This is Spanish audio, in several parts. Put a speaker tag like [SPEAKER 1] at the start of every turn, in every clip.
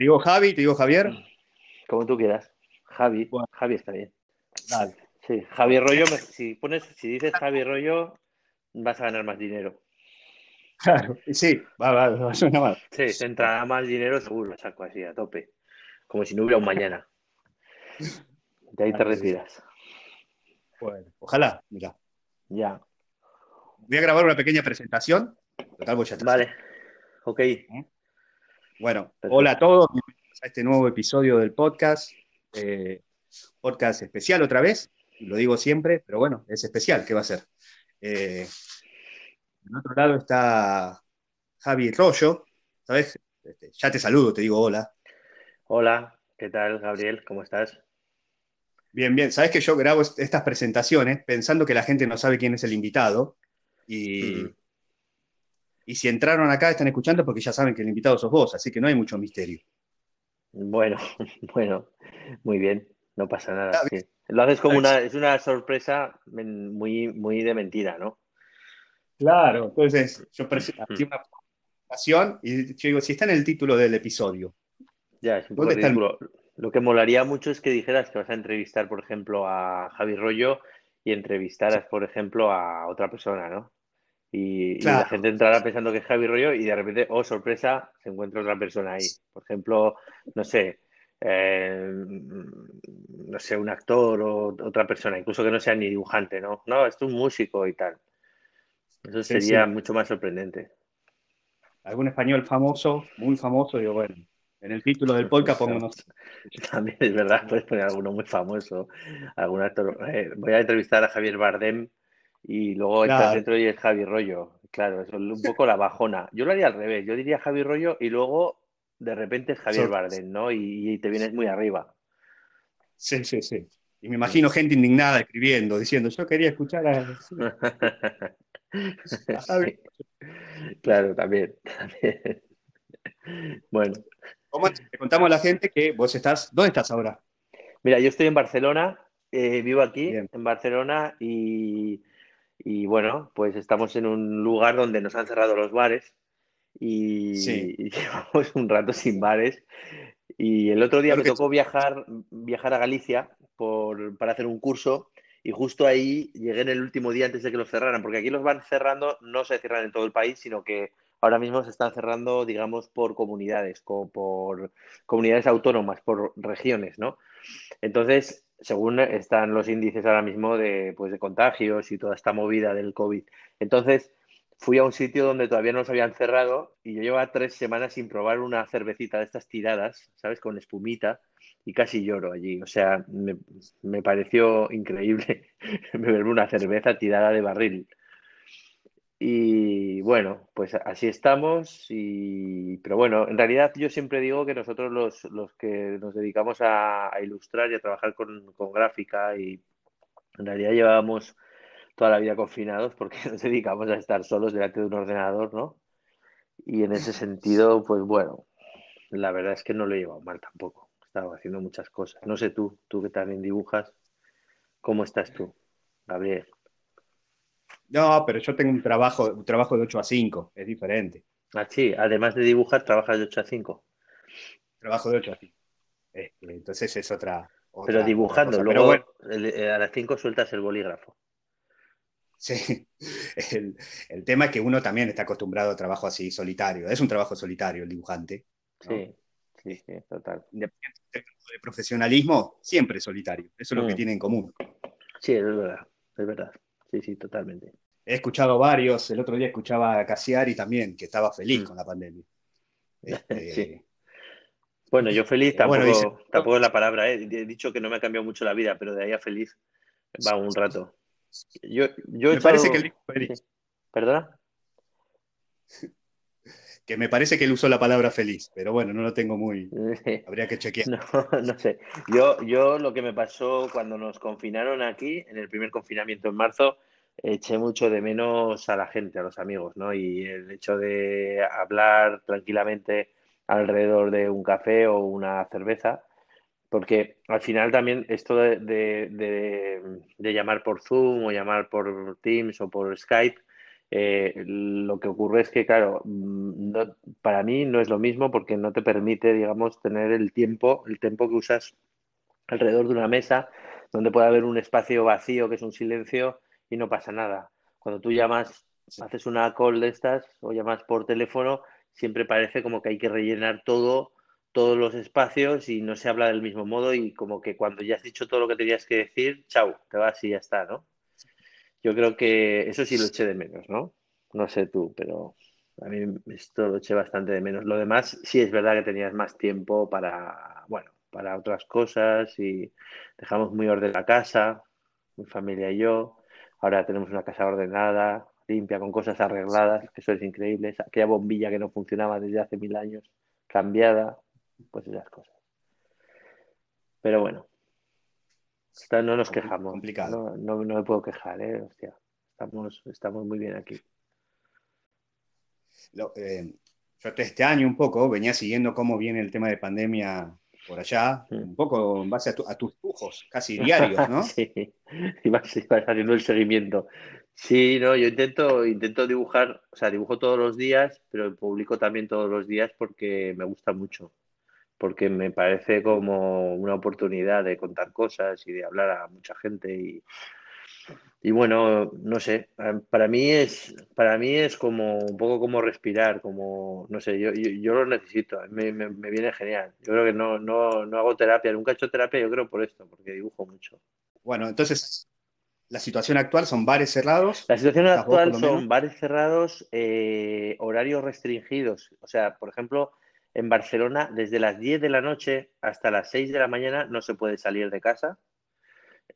[SPEAKER 1] ¿Te digo Javi? ¿Te digo Javier?
[SPEAKER 2] Como tú quieras. Javi.
[SPEAKER 1] Bueno.
[SPEAKER 2] Javi está bien. Sí, Javi Rollo, si pones, si dices Javi Rollo, vas a ganar más dinero.
[SPEAKER 1] Claro, sí, va, va, va, suena mal.
[SPEAKER 2] Sí, te entrará más dinero seguro, saco así, a tope. Como si no hubiera un mañana. De ahí te retiras.
[SPEAKER 1] Bueno, ojalá, mira.
[SPEAKER 2] Ya.
[SPEAKER 1] Voy a grabar una pequeña presentación. Total,
[SPEAKER 2] Vale. Ok.
[SPEAKER 1] Bueno, hola a todos, bienvenidos a este nuevo episodio del podcast. Eh, podcast especial otra vez, lo digo siempre, pero bueno, es especial, ¿qué va a ser? Eh, del otro lado está Javi Rollo, ¿sabes? Este, ya te saludo, te digo hola.
[SPEAKER 2] Hola, ¿qué tal, Gabriel? ¿Cómo estás?
[SPEAKER 1] Bien, bien, sabes que yo grabo est- estas presentaciones pensando que la gente no sabe quién es el invitado y,
[SPEAKER 2] Mm.
[SPEAKER 1] Y si entraron acá están escuchando porque ya saben que el invitado sos vos, así que no hay mucho misterio.
[SPEAKER 2] Bueno, bueno, muy bien, no pasa nada. Sí. Lo haces como una, es una sorpresa muy, muy de mentira, ¿no?
[SPEAKER 1] Claro, entonces yo presento
[SPEAKER 2] Mm.
[SPEAKER 1] una presentación y yo digo, si está en el título del episodio.
[SPEAKER 2] Ya, es un poco
[SPEAKER 1] ¿Dónde está el-.
[SPEAKER 2] Lo que molaría mucho es que dijeras que vas a entrevistar, por ejemplo, a Javi Rollo y entrevistaras, por ejemplo, a otra persona, ¿no? Y, y la gente entrará pensando que es Javi Rollo y de repente, oh, sorpresa, se encuentra otra persona ahí. Por ejemplo, no sé, eh, no sé, un actor o otra persona, incluso que no sea ni dibujante, ¿no? No, es un músico y tal. Eso sería
[SPEAKER 1] sí.
[SPEAKER 2] mucho más sorprendente.
[SPEAKER 1] Algún español famoso, muy famoso, digo, bueno, en el título del podcast pongo, no sé,
[SPEAKER 2] También es verdad, puedes poner alguno muy famoso, algún actor. Eh, voy a entrevistar a Javier Bardem y luego
[SPEAKER 1] Claro.
[SPEAKER 2] dentro y es Javi Rollo. Claro, eso es un poco la bajona. Yo lo haría al revés, yo diría Javi Rollo y luego de repente es Javier
[SPEAKER 1] Sorpresa.
[SPEAKER 2] Bardem, ¿no? Y, y te vienes muy arriba.
[SPEAKER 1] Sí, sí, sí. Y me imagino gente indignada escribiendo, diciendo, yo quería escuchar a... Javi.
[SPEAKER 2] Claro, también, también. Bueno,
[SPEAKER 1] ¿Cómo te contamos a la gente que vos estás, ¿dónde estás ahora?
[SPEAKER 2] Mira, yo estoy en Barcelona, eh, vivo aquí
[SPEAKER 1] Bien.
[SPEAKER 2] en Barcelona y, y, bueno, pues estamos en un lugar donde nos han cerrado los bares y,
[SPEAKER 1] Sí.
[SPEAKER 2] y llevamos un rato sin bares. Y el otro día
[SPEAKER 1] Claro
[SPEAKER 2] me tocó viajar, viajar a Galicia por, para hacer un curso y justo ahí llegué en el último día antes de que los cerraran, porque aquí los van cerrando, no se cierran en todo el país, sino que ahora mismo se están cerrando, digamos, por comunidades, como por comunidades autónomas, por regiones, ¿no? Entonces, según están los índices ahora mismo de, pues, de contagios y toda esta movida del COVID. Entonces, fui a un sitio donde todavía no los habían cerrado y yo llevaba tres semanas sin probar una cervecita de estas tiradas, ¿sabes? Con espumita y casi lloro allí. O sea, me, pareció increíble beber una cerveza tirada de barril. Y bueno, pues así estamos. Y... Pero bueno, en realidad yo siempre digo que nosotros los, los que nos dedicamos a, a ilustrar y a trabajar con, con gráfica y en realidad llevábamos toda la vida confinados porque nos dedicamos a estar solos delante de un ordenador, ¿no? Y en ese sentido, pues bueno, la verdad es que no lo he llevado mal tampoco. He estado haciendo muchas cosas. No sé tú, tú que también dibujas, ¿cómo estás tú, Gabriel?
[SPEAKER 1] No, pero yo tengo un trabajo, un trabajo de 8 a 5, es diferente.
[SPEAKER 2] Ah, sí, además de dibujar, trabajas de 8 a 5.
[SPEAKER 1] Trabajo de 8 a 5. Este, entonces es otra, otra-
[SPEAKER 2] Pero dibujando, luego
[SPEAKER 1] Pero bueno,
[SPEAKER 2] el- eh, a las 5 sueltas el bolígrafo.
[SPEAKER 1] sí. El, el tema es que uno también está acostumbrado a trabajo así solitario. Es un trabajo solitario el dibujante. ¿no?
[SPEAKER 2] Sí, sí, sí, total.
[SPEAKER 1] Independientemente del de profesionalismo, siempre es solitario. Eso es lo que
[SPEAKER 2] Mm.
[SPEAKER 1] tiene en común.
[SPEAKER 2] Sí, es verdad, es verdad. Sí, sí, totalmente.
[SPEAKER 1] He escuchado varios, el otro día escuchaba a Cassiari también, que estaba feliz
[SPEAKER 2] Mm.
[SPEAKER 1] con la pandemia. Este,
[SPEAKER 2] Sí. Bueno, yo feliz tampoco,
[SPEAKER 1] bueno, dice-
[SPEAKER 2] tampoco es la palabra, ¿eh? He dicho que no me ha cambiado mucho la vida, pero de ahí a feliz va un rato. Yo, yo he
[SPEAKER 1] Me parece
[SPEAKER 2] echado-
[SPEAKER 1] que dijo feliz.
[SPEAKER 2] ¿Perdona?
[SPEAKER 1] Que me parece que él usó la palabra feliz, pero bueno, no lo tengo muy. Habría que chequear.
[SPEAKER 2] No, no sé. Yo, yo lo que me pasó cuando nos confinaron aquí, en el primer confinamiento en marzo, eché mucho de menos a la gente, a los amigos, ¿no? Y el hecho de hablar tranquilamente alrededor de un café o una cerveza, porque al final también esto de, de- de- de llamar por Zoom o llamar por Teams o por Skype Eh, lo que ocurre es que, claro, mm, para mí no es lo mismo porque no te permite, digamos, tener el tiempo, el tiempo que usas alrededor de una mesa donde puede haber un espacio vacío que es un silencio y no pasa nada. Cuando tú llamas, haces una call de estas o llamas por teléfono, siempre parece como que hay que rellenar todo, todos los espacios y no se habla del mismo modo y como que cuando ya has dicho todo lo que tenías que decir, chao, te vas y ya está, ¿no? Yo creo que eso sí lo eché de menos, ¿no? No sé tú, pero a mí esto lo eché bastante de menos. Lo demás sí es verdad que tenías más tiempo para, bueno, para otras cosas y dejamos muy ordenada la casa, mi familia y yo. Ahora tenemos una casa ordenada, limpia, con cosas arregladas, que eso es increíble. Aquella bombilla que no funcionaba desde hace mil años, cambiada, pues esas cosas. Pero bueno, no nos quejamos.
[SPEAKER 1] Complicado.
[SPEAKER 2] No, me puedo quejar, ¿eh? Hostia, estamos, estamos muy bien aquí.
[SPEAKER 1] Eh, yo este año un poco venía siguiendo cómo viene el tema de pandemia por allá, un poco en base a, tus dibujos, casi diarios, ¿no?
[SPEAKER 2] sí, y vas, haciendo el seguimiento. Sí, no, yo intento, intento dibujar, o sea, dibujo todos los días, pero publico también todos los días porque me gusta mucho, porque me parece como una oportunidad de contar cosas y de hablar a mucha gente y, y bueno, no sé, para mí es, para mí es como un poco como respirar, como, no sé, yo, yo, lo necesito, me, me, viene genial. Yo creo que no, no, no hago terapia, nunca he hecho terapia, yo creo por esto, porque dibujo mucho.
[SPEAKER 1] Bueno, entonces, la situación actual son bares cerrados.
[SPEAKER 2] La situación actual son bares cerrados, eh, horarios restringidos. O sea, por ejemplo, en Barcelona, desde las 10 de la noche hasta las 6 de la mañana no se puede salir de casa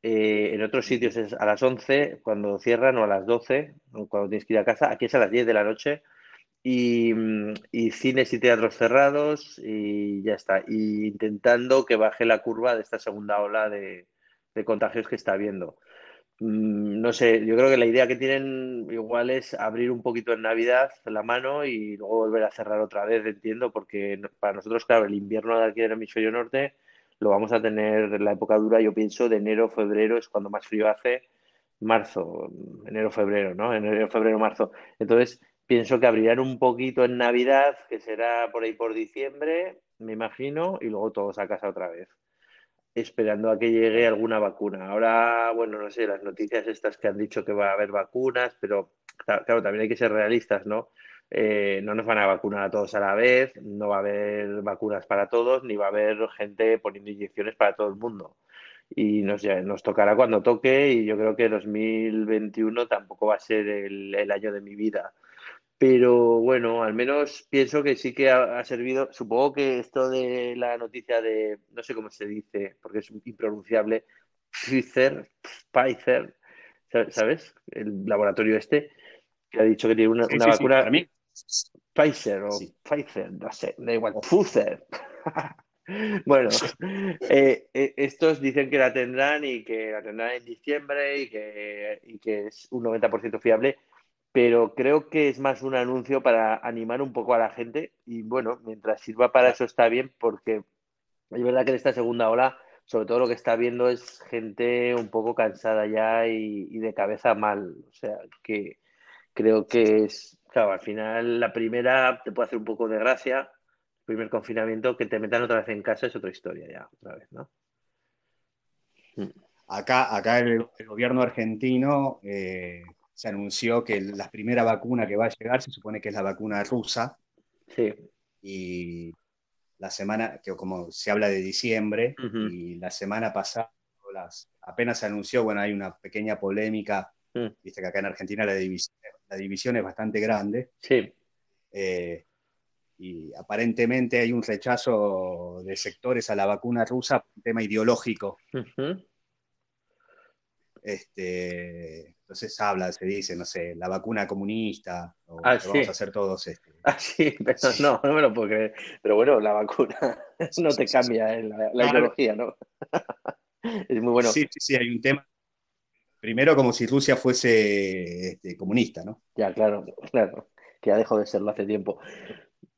[SPEAKER 2] eh, en otros sitios es a las 11 cuando cierran o a las 12 cuando tienes que ir a casa. Aquí es a las 10 de la noche y, cines y teatros cerrados y ya está. Y intentando que baje la curva de esta segunda ola de, contagios que está habiendo. Mm, no sé, yo creo que la idea que tienen igual es abrir un poquito en Navidad la mano y luego volver a cerrar otra vez, entiendo, porque para nosotros, claro, el invierno de aquí del hemisferio norte lo vamos a tener en la época dura, yo pienso, de enero, febrero es cuando más frío hace, marzo, enero, febrero, ¿no? Enero, febrero, marzo. Entonces, pienso que abrirán un poquito en Navidad, que será por ahí por diciembre, me imagino, y luego todos a casa otra vez, esperando a que llegue alguna vacuna. Ahora, bueno, no sé, las noticias estas que han dicho que va a haber vacunas, pero claro, también hay que ser realistas, ¿no? Eh, no nos van a vacunar a todos a la vez, no va a haber vacunas para todos, ni va a haber gente poniendo inyecciones para todo el mundo. Y nos, nos tocará cuando toque y yo creo que 2021 tampoco va a ser el, año de mi vida. Pero bueno, al menos pienso que sí que ha, servido. Supongo que esto de la noticia de, no sé cómo se dice, porque es impronunciable, Pfizer, Pfizer, ¿sabes? El laboratorio este, que ha dicho que tiene una, vacuna. Pfizer o Pfizer, no sé, da igual, Pfizer. bueno, eh, eh, estos dicen que la tendrán y que la tendrán en diciembre y que, y que es un 90% fiable, pero creo que es más un anuncio para animar un poco a la gente y bueno, mientras sirva para eso está bien porque es verdad que en esta segunda ola, sobre todo lo que está viendo es gente un poco cansada ya y, de cabeza mal, o sea, que creo que es Claro, al final la primera te puede hacer un poco de gracia, primer confinamiento, que te metan otra vez en casa es otra historia ya, otra vez, ¿no?
[SPEAKER 1] Acá, acá el, gobierno argentino eh, se anunció que la primera vacuna que va a llegar se supone que es la vacuna rusa.
[SPEAKER 2] Sí.
[SPEAKER 1] Y la semana, que como se habla de diciembre, y la semana pasada apenas se anunció, bueno, hay una pequeña polémica, mm. viste que acá en Argentina la división la división es bastante grande.
[SPEAKER 2] Sí.
[SPEAKER 1] Eh, y aparentemente hay un rechazo de sectores a la vacuna rusa por un tema ideológico. este, entonces habla, se dice, no sé, la vacuna comunista, o ah, vamos a hacer todos este.
[SPEAKER 2] Ah, sí, pero no, no me lo puedo creer. Pero bueno, la vacuna no te cambia eh, la, ideología, ¿no? es muy bueno.
[SPEAKER 1] Sí, sí, sí, hay un tema Primero como si Rusia fuese este, comunista, ¿no?
[SPEAKER 2] Ya, claro, claro, que ya dejó de serlo hace tiempo.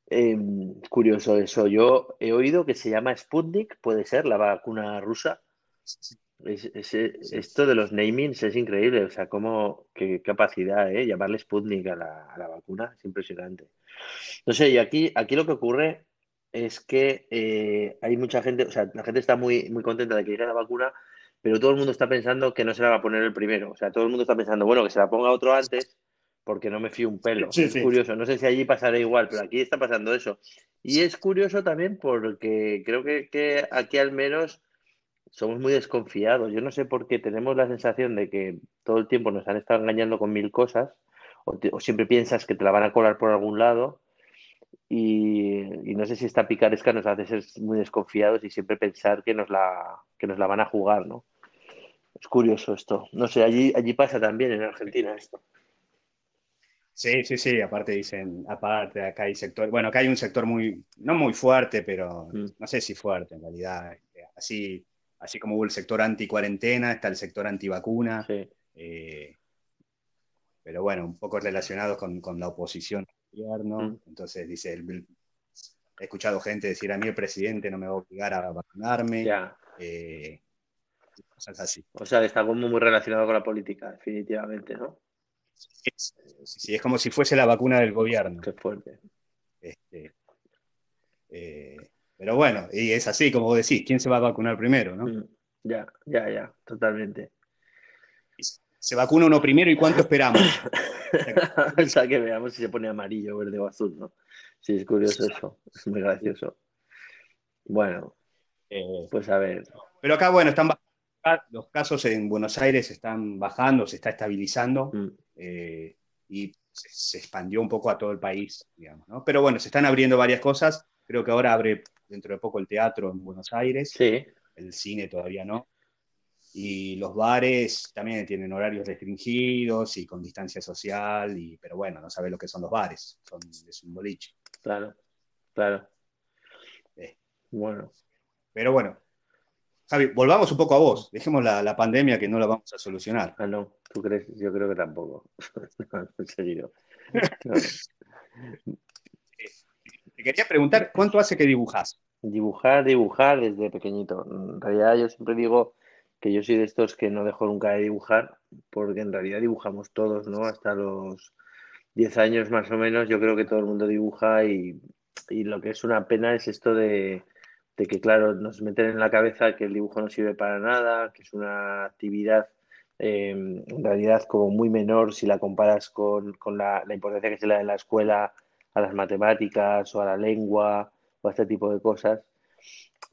[SPEAKER 2] Em, curioso eso. Yo he oído que se llama Sputnik, puede ser la vacuna rusa. Esto de los namings es increíble, o sea, cómo, qué capacidad, ¿eh? Llamarle Sputnik a la, a la vacuna es impresionante. No sé, y aquí, aquí lo que ocurre es que eh, hay mucha gente, o sea, la gente está muy, muy contenta de que llegue la vacuna, pero todo el mundo está pensando que no se la va a poner el primero. O sea, todo el mundo está pensando, bueno, que se la ponga otro antes, porque no me fío un pelo. es curioso, no sé si allí pasará igual, pero aquí está pasando eso. Y es curioso también porque creo que, que aquí al menos somos muy desconfiados. Yo no sé por qué tenemos la sensación de que todo el tiempo nos han estado engañando con mil cosas, o, siempre piensas que te la van a colar por algún lado, y, no sé si esta picaresca nos hace ser muy desconfiados y siempre pensar que nos la, que nos la van a jugar, ¿no? Es curioso esto. No sé, allí, allí pasa también en Argentina esto.
[SPEAKER 1] Sí, sí, sí, aparte dicen, aparte acá hay sector, bueno, acá hay un sector muy, no muy fuerte, pero mm. no sé si fuerte en realidad, este, así, así como hubo el sector anti-cuarentena, está el sector anti-vacuna, eh, pero bueno, un poco relacionados con, la oposición al gobierno, mm. entonces dice, he escuchado gente decir a mí el presidente no me va a obligar a vacunarme. Eh,
[SPEAKER 2] cosas así. O sea, está como muy relacionado con la política, definitivamente, ¿no?
[SPEAKER 1] Sí, es como si fuese la vacuna del gobierno.
[SPEAKER 2] Qué fuerte.
[SPEAKER 1] Este, eh, pero bueno, y es así, como vos decís, ¿quién se va a vacunar primero? ¿no? Mm,
[SPEAKER 2] ya, ya, ya, totalmente.
[SPEAKER 1] ¿Se vacuna uno primero y cuánto esperamos?
[SPEAKER 2] o sea, que veamos si se pone amarillo, verde o azul, ¿no? Sí, es curioso eso, es muy gracioso. Bueno, eh, pues a ver.
[SPEAKER 1] Pero acá, bueno, están los casos en Buenos Aires están bajando, se está estabilizando. Mm. Eh, y se, expandió un poco a todo el país, digamos, ¿no? Pero bueno, se están abriendo varias cosas. Creo que ahora abre dentro de poco el teatro en Buenos Aires.
[SPEAKER 2] Sí.
[SPEAKER 1] El cine todavía no. Y los bares también tienen horarios restringidos y con distancia social, y, pero bueno, no sabe lo que son los bares, son, es un boliche.
[SPEAKER 2] Claro, claro. Eh. Bueno.
[SPEAKER 1] Pero bueno, Javi, volvamos un poco a vos. Dejemos la, pandemia que no la vamos a solucionar.
[SPEAKER 2] Ah, no, ¿tú crees? Yo creo que tampoco. en serio.
[SPEAKER 1] Te quería preguntar, ¿cuánto hace que dibujas?
[SPEAKER 2] Dibujar, dibujar desde pequeñito. En realidad yo siempre digo que yo soy de estos que no dejo nunca de dibujar, porque en realidad dibujamos todos, ¿no? Hasta los 10 años más o menos, yo creo que todo el mundo dibuja y lo que es una pena es esto de que, claro, nos meten en la cabeza que el dibujo no sirve para nada, que es una actividad em, en realidad como muy menor si la comparas con, la, importancia que se le da en la escuela a las matemáticas o a la lengua o a este tipo de cosas.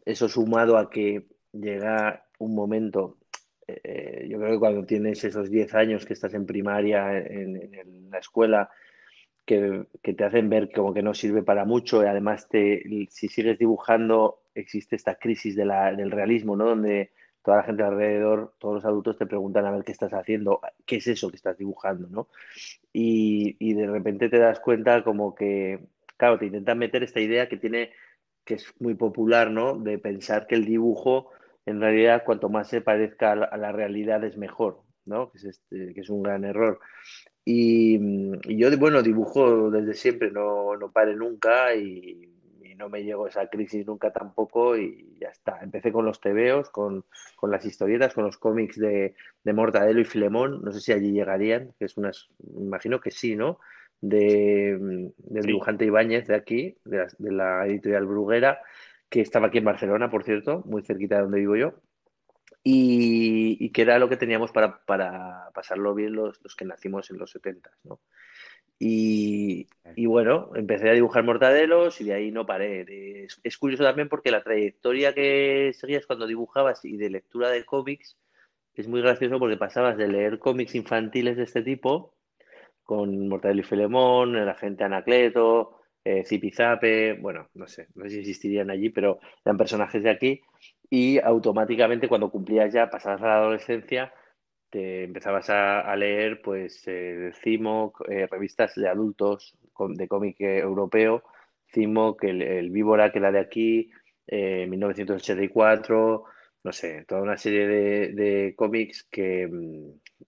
[SPEAKER 2] Eso sumado a que llega un momento, eh, yo creo que cuando tienes esos 10 años que estás en primaria en, la escuela, que, que, te hacen ver como que no sirve para mucho y además te, si sigues dibujando existe esta crisis de la, del realismo, ¿no? Donde toda la gente alrededor, todos los adultos te preguntan a ver qué estás haciendo, qué es eso que estás dibujando, ¿no? Y, de repente te das cuenta como que, claro, te intentan meter esta idea que tiene, que es muy popular, ¿no? De pensar que el dibujo, en realidad, cuanto más se parezca a la, realidad es mejor, ¿no? Que es, este, que es un gran error. Y, y, yo, bueno, dibujo desde siempre, no, no pare nunca y no me llegó esa crisis nunca tampoco y ya está. Empecé con los tebeos, con, con las historietas, con los cómics de, de, Mortadelo y Filemón, no sé si allí llegarían, que es unas, imagino que sí, ¿no? De, del dibujante Ibáñez de aquí, de la, editorial Bruguera, que estaba aquí en Barcelona, por cierto, muy cerquita de donde vivo yo. Y, y, que era lo que teníamos para, para pasarlo bien los, los, que nacimos en los 70, ¿no? Y, bueno, empecé a dibujar mortadelos y de ahí no paré. Es, curioso también porque la trayectoria que seguías cuando dibujabas y de lectura de cómics es muy gracioso porque pasabas de leer cómics infantiles de este tipo, con Mortadelo y Filemón, el agente Anacleto, eh, Zipizape, bueno, no sé, no sé si existirían allí, pero eran personajes de aquí, y automáticamente cuando cumplías ya, pasabas a la adolescencia, te empezabas a, leer pues eh, CIMOC, eh, revistas de adultos de cómic europeo, CIMOC, el, el, Víbora, que la de aquí, eh, 1984, no sé, toda una serie de, cómics que,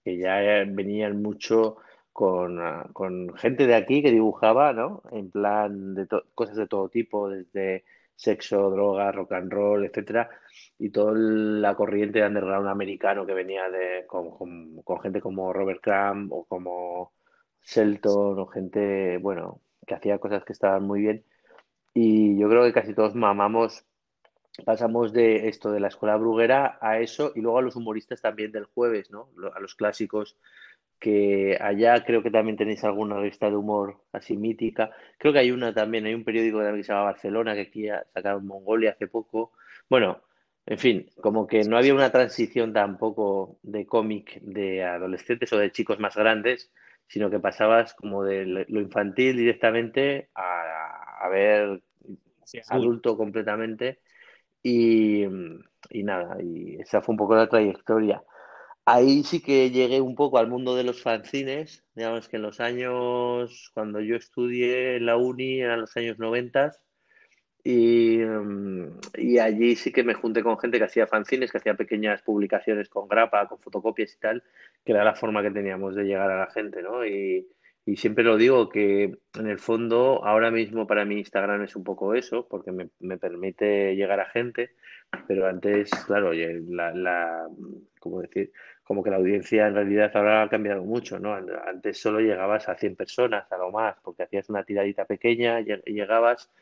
[SPEAKER 2] ya venían mucho con, ah, con, gente de aquí que dibujaba, ¿no? En plan de cosas de todo tipo, desde sexo, droga, rock and roll, etcétera, y toda la corriente de underground americano que venía de, con, con, gente como Robert Crumb o como Shelton o gente, bueno, que hacía cosas que estaban muy bien. Y yo creo que casi todos mamamos, pasamos de esto de la escuela bruguera a eso y luego a los humoristas también del jueves, ¿no? A los clásicos que allá creo que también tenéis alguna revista de humor así mítica. Creo que hay una también, hay un periódico que se llama Barcelona que aquí sacaron Mongolia hace poco. Bueno, en fin, como que no había una transición tampoco de cómic de adolescentes o de chicos más grandes, sino que pasabas como de lo infantil directamente a, ver adulto completamente. Y, y nada, y esa fue un poco la trayectoria. Ahí sí que llegué un poco al mundo de los fanzines, digamos que en los años, cuando yo estudié en la uni, eran los años 90, y, mm, y allí sí que me junté con gente que hacía fanzines, que hacía pequeñas publicaciones con grapa, con fotocopias y tal, que era la forma que teníamos de llegar a la gente, ¿no? Y, y siempre lo digo que en el fondo ahora mismo para mí Instagram es un poco eso, porque me, me permite llegar a gente, pero antes, claro, la, la, ¿cómo decir? Como que la audiencia en realidad ahora ha cambiado mucho, ¿no? Antes solo llegabas a 100 personas, a lo más, porque hacías una tiradita pequeña, llegabas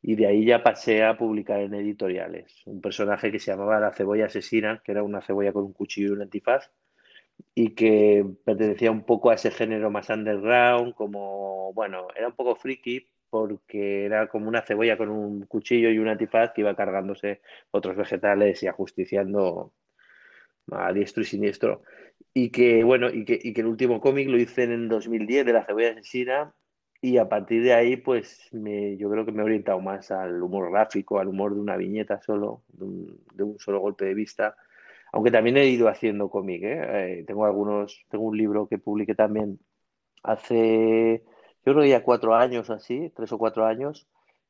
[SPEAKER 2] y de ahí ya pasé a publicar en editoriales. Un personaje que se llamaba La cebolla asesina, que era una cebolla con un cuchillo y un antifaz, y que pertenecía un poco a ese género más underground, como, bueno, era un poco friki, porque era como una cebolla con un cuchillo y un antifaz que iba cargándose otros vegetales y ajusticiando a diestro y siniestro. Y que, bueno, y que, y que el último cómic lo hice en 2010 de La cebolla asesina y a partir de ahí, pues me, yo creo que me he orientado más al humor gráfico, al humor de una viñeta solo, de un, solo golpe de vista. Aunque también he ido haciendo cómic, ¿eh? Eh, tengo algunos, tengo un libro que publiqué también hace, yo creo ya cuatro años o así, tres o cuatro años,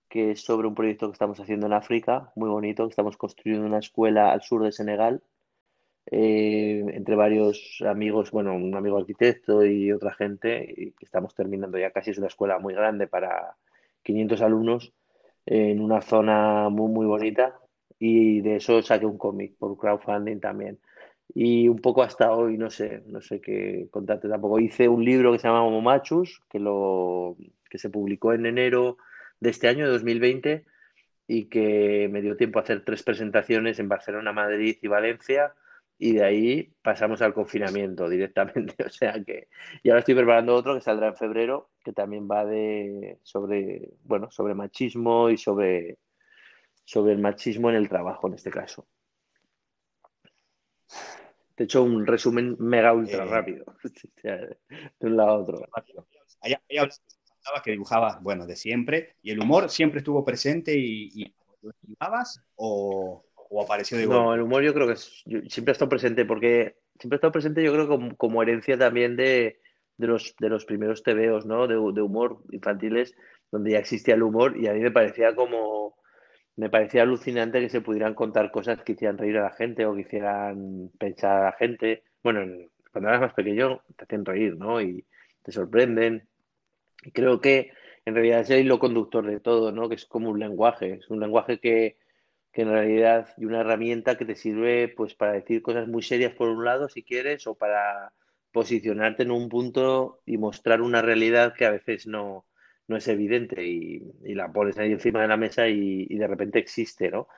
[SPEAKER 2] que es sobre un proyecto que estamos haciendo en África, muy bonito, que estamos construyendo una escuela al sur de Senegal eh, entre varios amigos, bueno, un amigo arquitecto y otra gente, y estamos terminando ya casi, es una escuela muy grande para 500 alumnos en una zona muy, muy bonita y de eso saqué un cómic por crowdfunding también. Y un poco hasta hoy, no sé, no sé qué contarte tampoco. Hice un libro que se llama Momachus, que, lo, que se publicó en enero de este año, de 2020, y que me dio tiempo a hacer tres presentaciones en Barcelona, Madrid y Valencia y de ahí pasamos al confinamiento directamente. O sea que, y ahora estoy preparando otro que saldrá en febrero, que también va de sobre, bueno, sobre machismo y sobre, sobre el machismo en el trabajo en este caso. Te he hecho un resumen mega ultra eh, rápido, de un lado a otro.
[SPEAKER 1] Ahí, hablabas que dibujabas, bueno, de siempre, y el humor siempre estuvo presente y, y lo dibujabas o o apareció de
[SPEAKER 2] No, el humor yo creo que siempre ha estado presente, porque siempre ha estado presente yo creo como, como herencia también de, de, los, de los primeros tebeos, ¿no? De, de, humor infantiles, donde ya existía el humor y a mí me parecía como, me parecía alucinante que se pudieran contar cosas que hicieran reír a la gente o que hicieran pensar a la gente. Bueno, cuando eras más pequeño te hacen reír, ¿no? Y te sorprenden. Y creo que en realidad es el hilo conductor de todo, ¿no? Que es como un lenguaje, es un lenguaje que que en realidad y una herramienta que te sirve pues para decir cosas muy serias por un lado si quieres o para posicionarte en un punto y mostrar una realidad que a veces no, no es evidente y, la pones ahí encima de la mesa y, de repente existe, ¿no?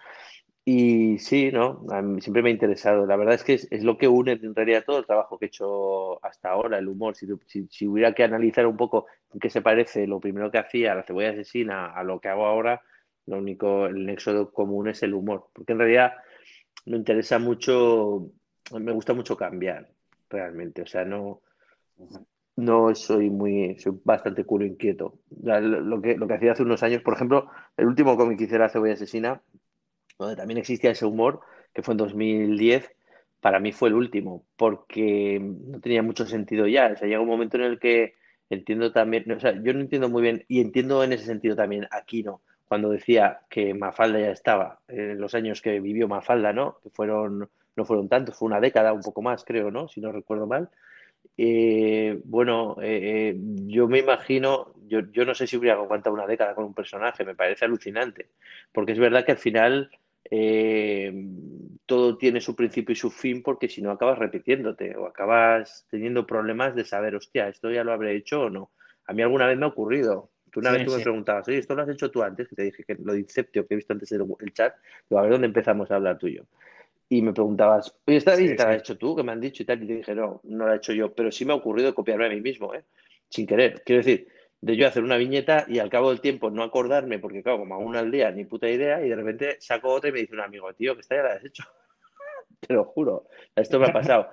[SPEAKER 2] Y sí, ¿no? A siempre me ha interesado. La verdad es que es, lo que une en realidad todo el trabajo que he hecho hasta ahora, el humor. Si, si, si, hubiera que analizar un poco en qué se parece lo primero que hacía la cebolla asesina a lo que hago ahora, lo único, el nexo común es el humor, porque en realidad me interesa mucho, me gusta mucho cambiar, realmente. O sea, no, no soy muy, soy bastante culo inquieto. Lo que, lo que hacía hace unos años, por ejemplo, el último cómic que hice era Cebolla Asesina, donde también existía ese humor, que fue en 2010, para mí fue el último, porque no tenía mucho sentido ya. O sea, llega un momento en el que entiendo también, o sea, yo no entiendo muy bien, y entiendo en ese sentido también, aquí no cuando decía que Mafalda ya estaba en los años que vivió Mafalda, ¿no? Que fueron, no fueron tantos, fue una década, un poco más, creo, ¿no? Si no recuerdo mal. eh, bueno, eh, yo me imagino, yo, yo, no sé si hubiera aguantado una década con un personaje, me parece alucinante, porque es verdad que al final todo tiene su principio y su fin, porque si no acabas repitiéndote o acabas teniendo problemas de saber, hostia, esto ya lo habré hecho o no. A mí alguna vez me ha ocurrido. Tú una vez tú me preguntabas, oye, ¿esto lo has hecho tú antes? Que te dije que lo de Inceptio que he visto antes en el chat, digo, a ver dónde empezamos a hablar tú y yo y me preguntabas, oye, ¿esta sí, la has hecho tú? que me han dicho y tal? Y te dije, no, no la he hecho yo, pero sí me ha ocurrido copiarme a mí mismo, ¿eh? sin querer. Quiero decir, de yo hacer una viñeta y al cabo del tiempo no acordarme, porque claro, como a una al día, ni puta idea, y de repente saco otra y me dice un amigo, tío, que esta ya la has hecho. te lo juro, esto me ha pasado.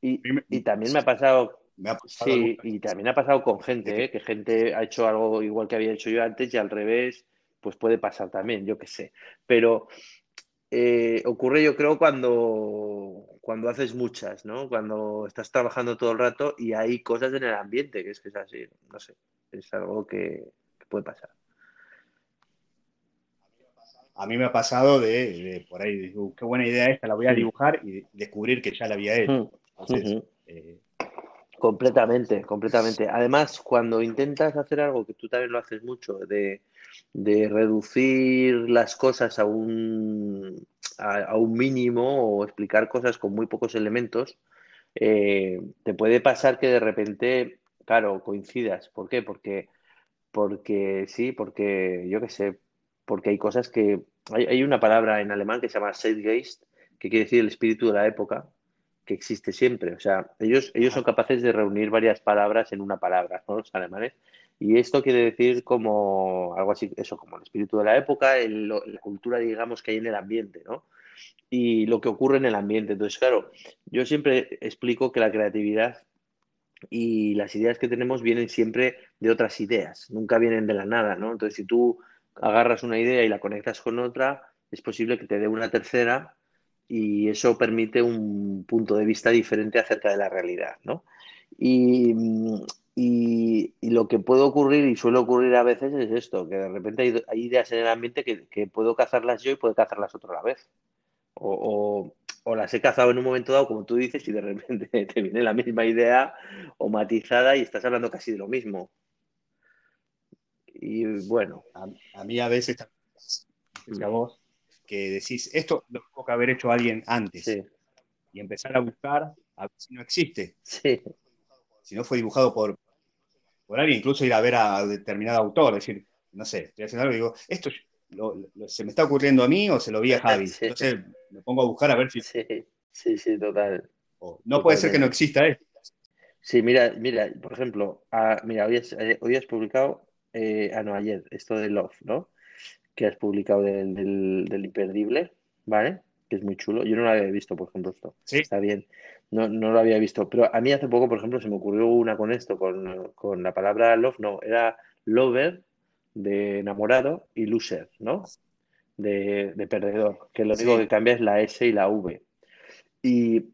[SPEAKER 2] Y, y también me ha pasado sí, y también ha pasado con gente, ¿eh? que gente ha hecho algo igual que había hecho yo antes y al revés, pues puede pasar también, yo qué sé. Pero eh, ocurre yo creo cuando, cuando haces muchas, ¿no? Cuando estás trabajando todo el rato y hay cosas en el ambiente, que es que es así, no sé, es algo que, puede pasar.
[SPEAKER 1] A mí me ha pasado de, por ahí, qué buena idea esta, la voy a dibujar y descubrir que ya la había hecho.
[SPEAKER 2] Eh, completamente, completamente. Además, cuando intentas hacer algo que tú también lo haces mucho, de de reducir las cosas a un, a, un mínimo o explicar cosas con muy pocos elementos, eh, te puede pasar que de repente, claro, coincidas. ¿Por qué? Porque, porque sí, porque yo qué sé, porque hay cosas que... Hay, hay una palabra en alemán que se llama Zeitgeist, que quiere decir el espíritu de la época, que existe siempre. O sea, ellos, ellos son capaces de reunir varias palabras en una palabra, ¿no? Los alemanes. Y esto quiere decir como algo así, eso, como el espíritu de la época, la cultura, digamos, que hay en el ambiente, ¿no? Y lo que ocurre en el ambiente. Entonces, claro, yo siempre explico que la creatividad y las ideas que tenemos vienen siempre de otras ideas, nunca vienen de la nada, ¿no? Entonces, si tú agarras una idea y la conectas con otra, es posible que te dé una tercera y eso permite un punto de vista diferente acerca de la realidad, ¿no? Y, y, lo que puede ocurrir, y suele ocurrir a veces, es esto, que de repente hay, ideas en el ambiente que, puedo cazarlas yo y puedo cazarlas otra a la vez. O, las he cazado en un momento dado, como tú dices, y de repente te viene la misma idea o matizada y estás hablando casi de lo mismo. Y bueno.
[SPEAKER 1] A, mí a veces, a vos, que decís, esto lo tengo que haber hecho alguien antes. Y empezar a buscar a ver si no existe.
[SPEAKER 2] Sí.
[SPEAKER 1] Si no fue dibujado por, por alguien, incluso ir a ver a determinado autor, decir, no sé, estoy haciendo algo y digo, esto se me está ocurriendo a mí o se lo vi a Javi. Entonces me pongo a buscar a ver si.
[SPEAKER 2] Sí, sí, sí total.
[SPEAKER 1] no puede ser que no exista esto.
[SPEAKER 2] Sí, mira, mira, por ejemplo, mira, hoy has, eh, hoy has publicado, eh, ah, no, ayer, esto de Love, ¿no? Que has publicado del, del, imperdible, ¿vale? Que es muy chulo. Yo no lo había visto, por ejemplo, esto.
[SPEAKER 1] Sí.
[SPEAKER 2] Está bien. No, no lo había visto. Pero a mí hace poco, por ejemplo, se me ocurrió una con esto, con, la palabra love, no, era lover de enamorado y loser, ¿no? De, perdedor, que lo único que cambia es la S y la V. Y,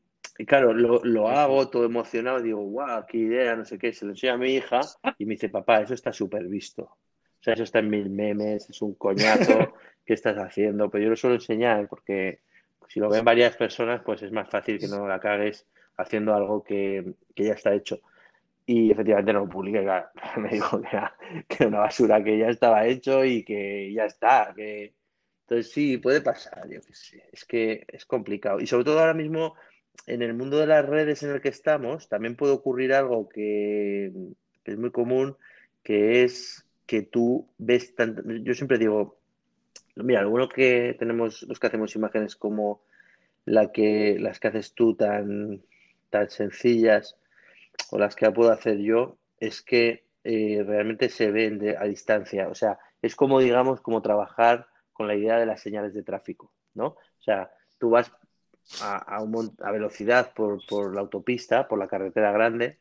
[SPEAKER 2] claro, lo, hago todo emocionado, digo, wow, qué idea, no sé qué, se lo enseño a mi hija y me dice, papá, eso está súper visto. O sea, eso está en mil memes, es un coñazo que estás haciendo, pero yo lo suelo enseñar porque si lo ven varias personas, pues es más fácil que no la cagues haciendo algo que, ya está hecho. Y efectivamente no lo publiqué, me dijo que era, una basura que ya estaba hecho y que ya está. Que... Entonces sí, puede pasar, yo qué sé. Es que es complicado. Y sobre todo ahora mismo, en el mundo de las redes en el que estamos, también puede ocurrir algo que, que es muy común, que es que tú ves tanto... Yo siempre digo, Mira, algunos que tenemos, los que hacemos imágenes como la que, las que haces tú tan, tan sencillas o las que puedo hacer yo, es que eh, realmente se ven a distancia. O sea, es como, digamos, como trabajar con la idea de las señales de tráfico, ¿no? O sea, tú vas a, a velocidad por, por, la autopista, por la carretera grande,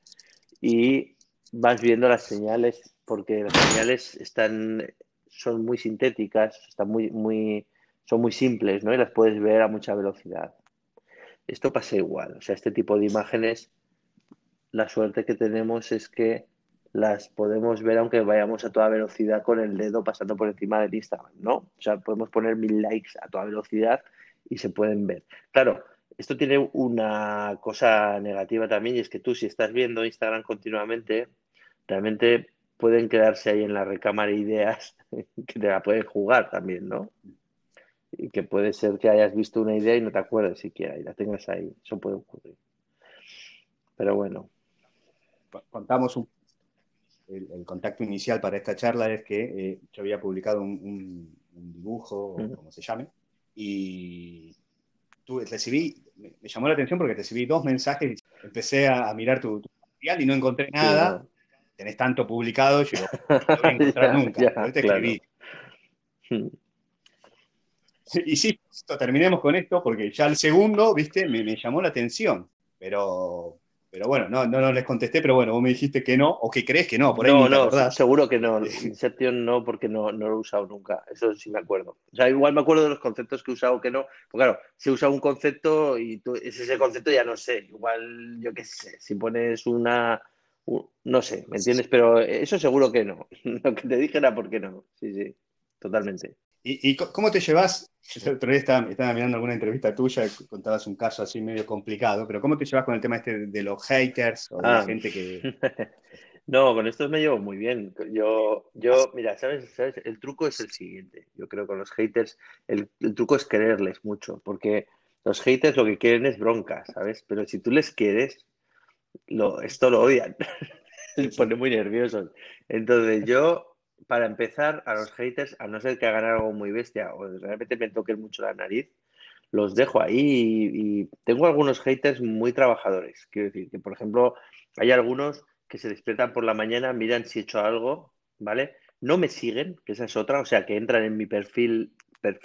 [SPEAKER 2] y vas viendo las señales, porque las señales están son muy sintéticas, están muy, muy, son muy simples, ¿no? Y las puedes ver a mucha velocidad. Esto pasa igual. O sea, este tipo de imágenes, la suerte que tenemos es que las podemos ver aunque vayamos a toda velocidad con el dedo pasando por encima del Instagram, ¿no? O sea, podemos poner mil likes a toda velocidad y se pueden ver. Claro, esto tiene una cosa negativa también y es que tú si estás viendo Instagram continuamente, realmente pueden quedarse ahí en la recámara ideas que te la pueden jugar también, ¿no? Y que puede ser que hayas visto una idea y no te acuerdes siquiera y la tengas ahí. Eso puede ocurrir. Pero bueno.
[SPEAKER 1] Contamos un, el, contacto inicial para esta charla es que eh, yo había publicado un, dibujo, o como se llame, y tú, recibí, me, llamó la atención porque recibí dos mensajes y empecé a, mirar tu, material y no encontré nada. Tenés tanto publicado, yo no lo voy a encontrar nunca. te escribí. Y sí, terminemos con esto porque ya el segundo, viste, me, me llamó la atención. Pero, pero bueno, no, no, no les contesté, pero bueno, vos me dijiste que no, o que crees que no, por ahí
[SPEAKER 2] no, no, seguro que no. Inception no, porque no, no lo he usado nunca. Eso sí me acuerdo. O sea, igual me acuerdo de los conceptos que he usado que no. Porque claro, si he usado un concepto y tú, es ese concepto ya no sé. Igual, yo qué sé, si pones una. No sé, ¿me entiendes? Pero eso seguro que no. Lo que te dije era porque no. Sí, sí, totalmente.
[SPEAKER 1] ¿Y, cómo te llevas? El otro día estaba, mirando alguna entrevista tuya, contabas un caso así medio complicado, pero ¿cómo te llevas con el tema este de los haters o de la ah. gente que...
[SPEAKER 2] no, con esto me llevo muy bien. Yo, yo mira, ¿sabes, ¿sabes? El truco es el siguiente. Yo creo que con los haters, el, truco es quererles mucho, porque los haters lo que quieren es bronca, ¿sabes? Pero si tú les quieres, lo, esto lo odian. Se pone muy nerviosos. Entonces yo para empezar, a los haters, a no ser que hagan algo muy bestia o realmente me toquen mucho la nariz, los dejo ahí y, tengo algunos haters muy trabajadores. Quiero decir que, por ejemplo, hay algunos que se despiertan por la mañana, miran si he hecho algo, ¿vale? No me siguen, que esa es otra, o sea, que entran en mi perfil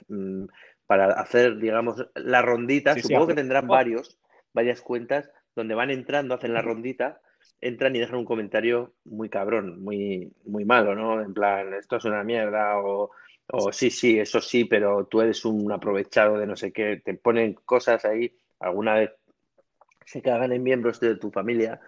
[SPEAKER 2] mm, para hacer, digamos, la rondita. Supongo que tendrán varios, varias cuentas donde van entrando, hacen la rondita entran y dejan un comentario muy cabrón, muy, muy malo, ¿no? En plan, esto es una mierda o, o sí, sí, eso sí, pero tú eres un aprovechado de no sé qué, te ponen cosas ahí, alguna vez se cagan en miembros de tu familia,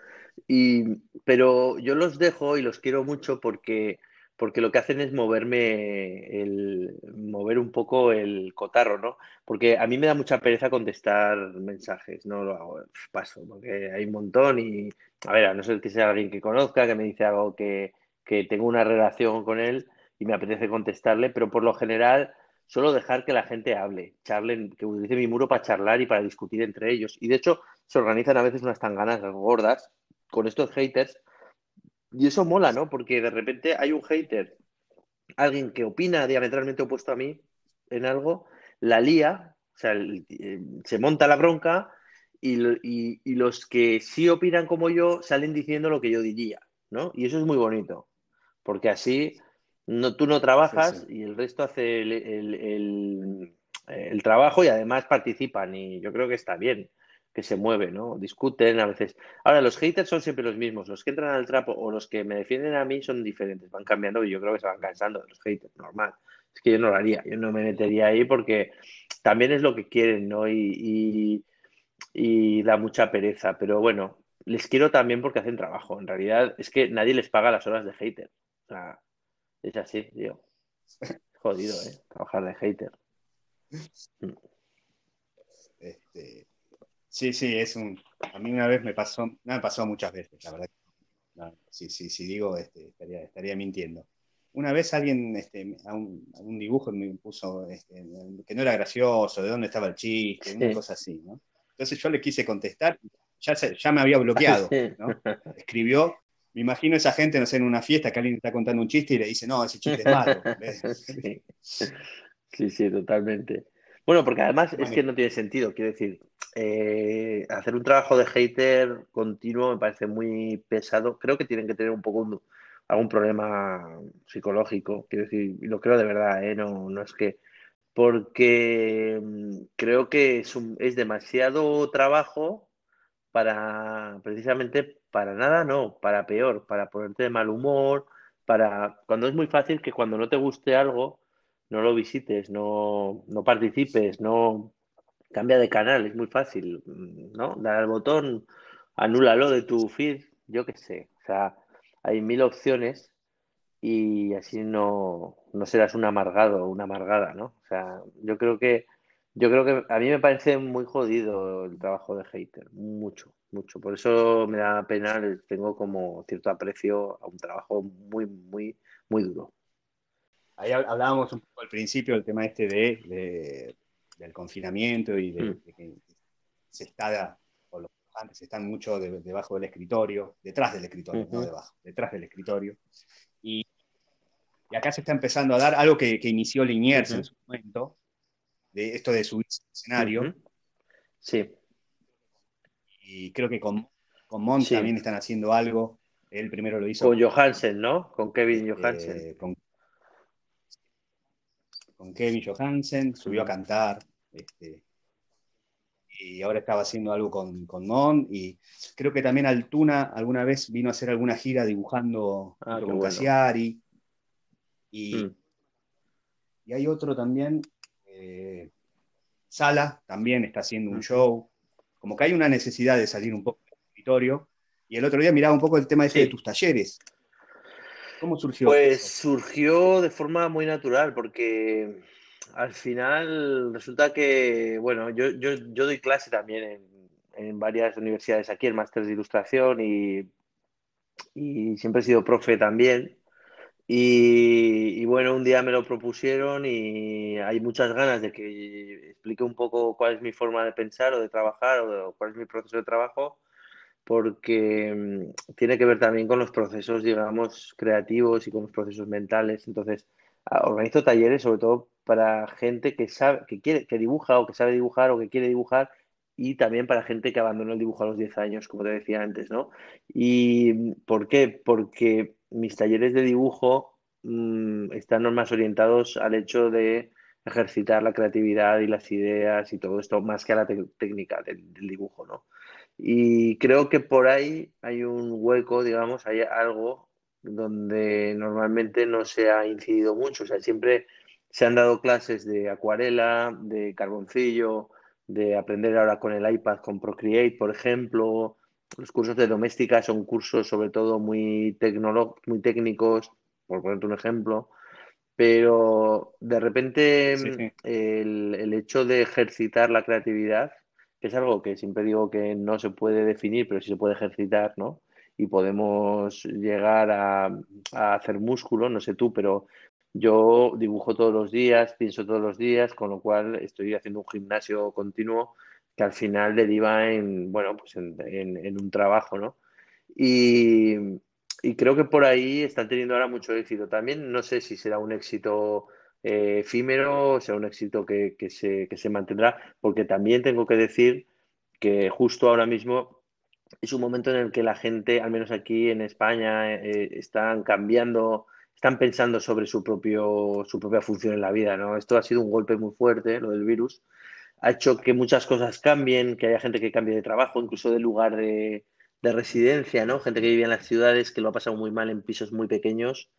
[SPEAKER 2] y, pero yo los dejo y los quiero mucho porque porque lo que hacen es moverme, el, mover un poco el cotarro, ¿no? Porque a mí me da mucha pereza contestar mensajes, no lo hago, paso, porque hay un montón y, a ver, a no ser que sea alguien que conozca, que me dice algo que, que tengo una relación con él y me apetece contestarle, pero por lo general suelo dejar que la gente hable, charlen, que utilice mi muro para charlar y para discutir entre ellos. Y de hecho, se organizan a veces unas tanganas gordas con estos haters y eso mola, ¿no? Porque de repente hay un hater, alguien que opina diametralmente opuesto a mí en algo, la lía, o sea, eh, se monta la bronca y, los que sí opinan como yo salen diciendo lo que yo diría, ¿no? Y eso es muy bonito, porque así no, tú no trabajas y el resto hace el, el trabajo y además participan y yo creo que está bien que se mueve, ¿no? Discuten a veces. Ahora, los haters son siempre los mismos. Los que entran al trapo o los que me defienden a mí son diferentes, van cambiando y yo creo que se van cansando de los haters, normal. Es que yo no lo haría, yo no me metería ahí porque también es lo que quieren, ¿no? Y, da mucha pereza. Pero bueno, les quiero también porque hacen trabajo. En realidad es que nadie les paga las horas de hater. O sea, es así, tío. Jodido, ¿eh? Trabajar de hater.
[SPEAKER 1] Este, Sí, sí, es un. A mí una vez me pasó, no me pasó muchas veces, la verdad. sí, sí, sí, digo, este, estaría, estaría mintiendo. Una vez alguien este, a, un, dibujo me puso este, que no era gracioso, de dónde estaba el chiste, una cosa así, ¿no? Entonces yo le quise contestar, ya, ya me había bloqueado, ¿no? Escribió, me imagino esa gente, no sé, en una fiesta que alguien está contando un chiste y le dice, no, ese chiste es malo.
[SPEAKER 2] sí, sí, totalmente. Bueno, porque además es que no tiene sentido, quiero decir, eh, hacer un trabajo de hater continuo me parece muy pesado. Creo que tienen que tener un poco algún problema psicológico, quiero decir, y lo creo de verdad, ¿eh? no, no es que. Porque mm, creo que es, es demasiado trabajo para, precisamente, para nada, no, para peor, para ponerte de mal humor, para. Cuando es muy fácil que cuando no te guste algo, no lo visites, no, no participes, no cambia de canal, es muy fácil, ¿no? Dar al botón, anúlalo de tu feed, yo qué sé. O sea, hay mil opciones y así no, no serás un amargado o una amargada, ¿no? O sea, yo creo que Yo creo que a mí me parece muy jodido el trabajo de hater, mucho, mucho. Por eso me da pena, tengo como cierto aprecio a un trabajo muy, muy, muy duro.
[SPEAKER 1] Ahí hablábamos un poco al principio del tema este de, del confinamiento y de, mm. que se está, o los antes están mucho debajo del escritorio, detrás del escritorio, no debajo, detrás del escritorio. Y, acá se está empezando a dar algo que, inició Liniers en su momento, de esto de subirse al escenario.
[SPEAKER 2] Sí.
[SPEAKER 1] Y creo que con, con Mont también están haciendo algo. Él primero lo hizo.
[SPEAKER 2] Con Johansen, ¿no? Con Kevin Johansen.
[SPEAKER 1] Eh, con, Kevin Johansen, subió a cantar. Este, y ahora estaba haciendo algo con, con Mon. Y creo que también Altuna alguna vez vino a hacer alguna gira dibujando ah, con Cassiari. Y, mm. y hay otro también eh, Sala también está haciendo un show. Como que hay una necesidad de salir un poco del escritorio. Y el otro día miraba un poco el tema de tus talleres. ¿Cómo surgió?
[SPEAKER 2] Pues surgió de forma muy natural, porque al final resulta que, bueno, yo, doy clase también en, varias universidades aquí, en máster de ilustración, y, y siempre he sido profe también. Y, bueno, un día me lo propusieron y hay muchas ganas de que explique un poco cuál es mi forma de pensar o de trabajar o, cuál es mi proceso de trabajo, porque mm, tiene que ver también con los procesos, digamos, creativos y con los procesos mentales. Entonces, organizo talleres sobre todo para gente que sabe, que quiere, que dibuja o que sabe dibujar o que quiere dibujar y también para gente que abandonó el dibujo a los 10 años, como te decía antes, ¿no? ¿Y por qué? Porque mis talleres de dibujo mm, están más orientados al hecho de ejercitar la creatividad y las ideas y todo esto, más que a la técnica del, dibujo, ¿no? Y creo que por ahí hay un hueco, digamos, hay algo donde normalmente no se ha incidido mucho. O sea, siempre se han dado clases de acuarela, de carboncillo, de aprender ahora con el iPad, con Procreate, por ejemplo, los cursos de doméstica son cursos sobre todo muy, muy técnicos, por ponerte un ejemplo, pero de repente El, el, hecho de ejercitar la creatividad, es algo que siempre digo que no se puede definir, pero sí se puede ejercitar, ¿no? Y podemos llegar a, a hacer músculo, no sé tú, pero yo dibujo todos los días, pienso todos los días, con lo cual estoy haciendo un gimnasio continuo que al final deriva en, bueno, pues en, un trabajo, ¿no? Y, creo que por ahí están teniendo ahora mucho éxito. También no sé si será un éxito eh, efímero será un éxito que, se, que se mantendrá, porque también tengo que decir que justo ahora mismo es un momento en el que la gente, al menos aquí en España, eh, están cambiando, están pensando sobre su, propio, su propia función en la vida, ¿no? Esto ha sido un golpe muy fuerte, lo del virus, ha hecho que muchas cosas cambien, que haya gente que cambie de trabajo, incluso de lugar de, residencia, ¿no? Gente que vive en las ciudades que lo ha pasado muy mal en pisos muy pequeños,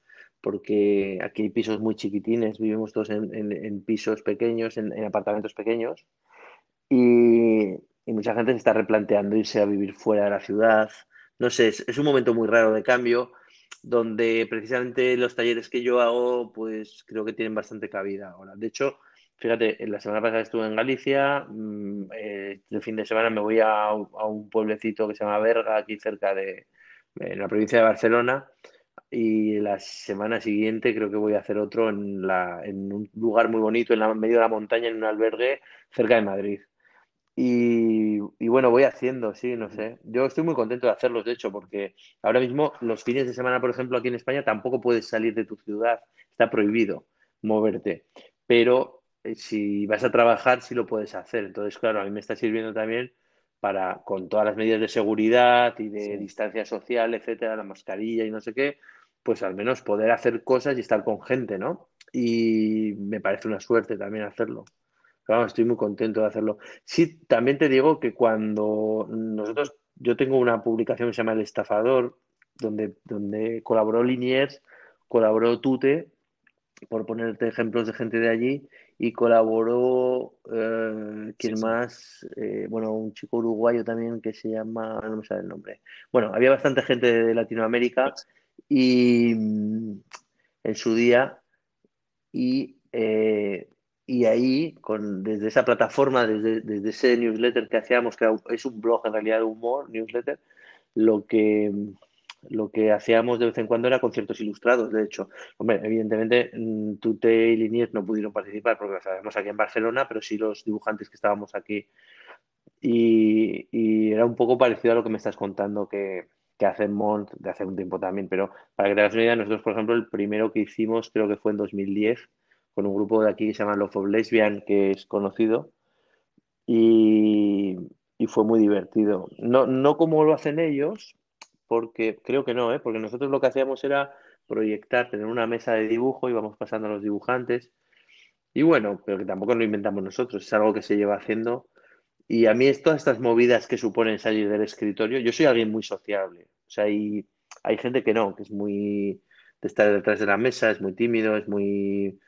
[SPEAKER 2] porque aquí hay pisos muy chiquitines, vivimos todos en, pisos pequeños, en, apartamentos pequeños, y, mucha gente se está replanteando irse a vivir fuera de la ciudad. No sé, es, es un momento muy raro de cambio, donde precisamente los talleres que yo hago, pues creo que tienen bastante cabida ahora. De hecho, Fíjate, la semana pasada estuve en Galicia, mm, eh, el fin de semana me voy a, un pueblecito que se llama Berga, aquí cerca de en la provincia de Barcelona, y la semana siguiente creo que voy a hacer otro en, la, en un lugar muy bonito, en la, medio de la montaña, en un albergue cerca de Madrid. Y, y, bueno, voy haciendo, sí, no sé. Yo estoy muy contento de hacerlos, de hecho, porque ahora mismo los fines de semana, por ejemplo, aquí en España, tampoco puedes salir de tu ciudad, está prohibido moverte. Pero eh, si vas a trabajar, sí lo puedes hacer. Entonces, claro, a mí me está sirviendo también para, con todas las medidas de seguridad y de distancia social, etcétera, la mascarilla y no sé qué, pues al menos poder hacer cosas y estar con gente, ¿no? Y me parece una suerte también hacerlo. Claro, estoy muy contento de hacerlo. Sí, también te digo que cuando nosotros, yo tengo una publicación que se llama El Estafador, donde, donde colaboró Liniers, colaboró Tute, por ponerte ejemplos de gente de allí, y colaboró, eh, ¿quién más? Eh, bueno, un chico uruguayo también que se llama, no me sale el nombre. Bueno, había bastante gente de Latinoamérica y mm, en su día y, eh, y ahí, con, desde esa plataforma, desde, desde ese newsletter que hacíamos, que es un blog en realidad de humor, newsletter, lo que, lo que hacíamos de vez en cuando era conciertos ilustrados, de hecho. Hombre, evidentemente mm, Tute y Liniers no pudieron participar porque lo sabemos aquí en Barcelona, pero sí los dibujantes que estábamos aquí. Y, y era un poco parecido a lo que me estás contando que, que hace Mont de hace un tiempo también, pero para que te hagas una idea, nosotros, por ejemplo, el primero que hicimos creo que fue en 2010 con un grupo de aquí que se llama Love of Lesbian, que es conocido, y, y fue muy divertido. No, no como lo hacen ellos, porque creo que no, ¿eh? porque nosotros lo que hacíamos era proyectar, tener una mesa de dibujo, íbamos pasando a los dibujantes, y bueno, pero que tampoco lo inventamos nosotros, es algo que se lleva haciendo. Y a mí es todas estas movidas que suponen salir del escritorio, yo soy alguien muy sociable, o sea, hay, hay gente que no, que es muy de estar detrás de la mesa, es muy tímido, es muy,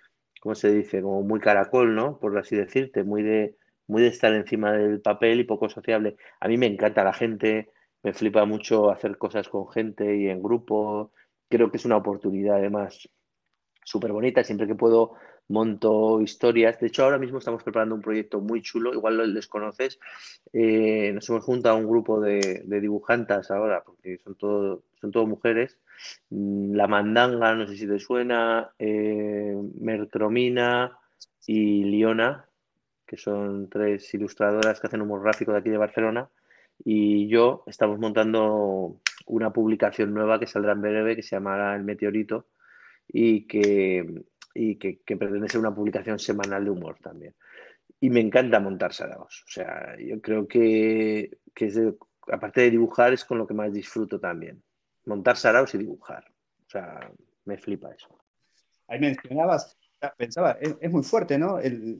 [SPEAKER 2] ¿cómo se dice? Como muy caracol, ¿no? Por así decirte, muy de, muy de estar encima del papel y poco sociable. A mí me encanta la gente, me flipa mucho hacer cosas con gente y en grupo. Creo que es una oportunidad además súper bonita. Siempre que puedo monto historias. De hecho, ahora mismo estamos preparando un proyecto muy chulo, igual lo desconoces. Eh, nos hemos juntado a un grupo de, dibujantas ahora, porque son todo, son todo mujeres. Mm, La Mandanga, no sé si te suena, eh, Mercromina y Liona, que son tres ilustradoras que hacen humor gráfico de aquí de Barcelona y yo estamos montando una publicación nueva que saldrá en breve que se llamará El Meteorito y que, y que, pretende ser una publicación semanal de humor también. Y me encanta montar saraos. O sea, yo creo que, que es aparte de dibujar es con lo que más disfruto también. Montar saraos y dibujar. O sea, me flipa eso.
[SPEAKER 1] Ahí mencionabas, pensaba, es, muy fuerte, ¿no? el,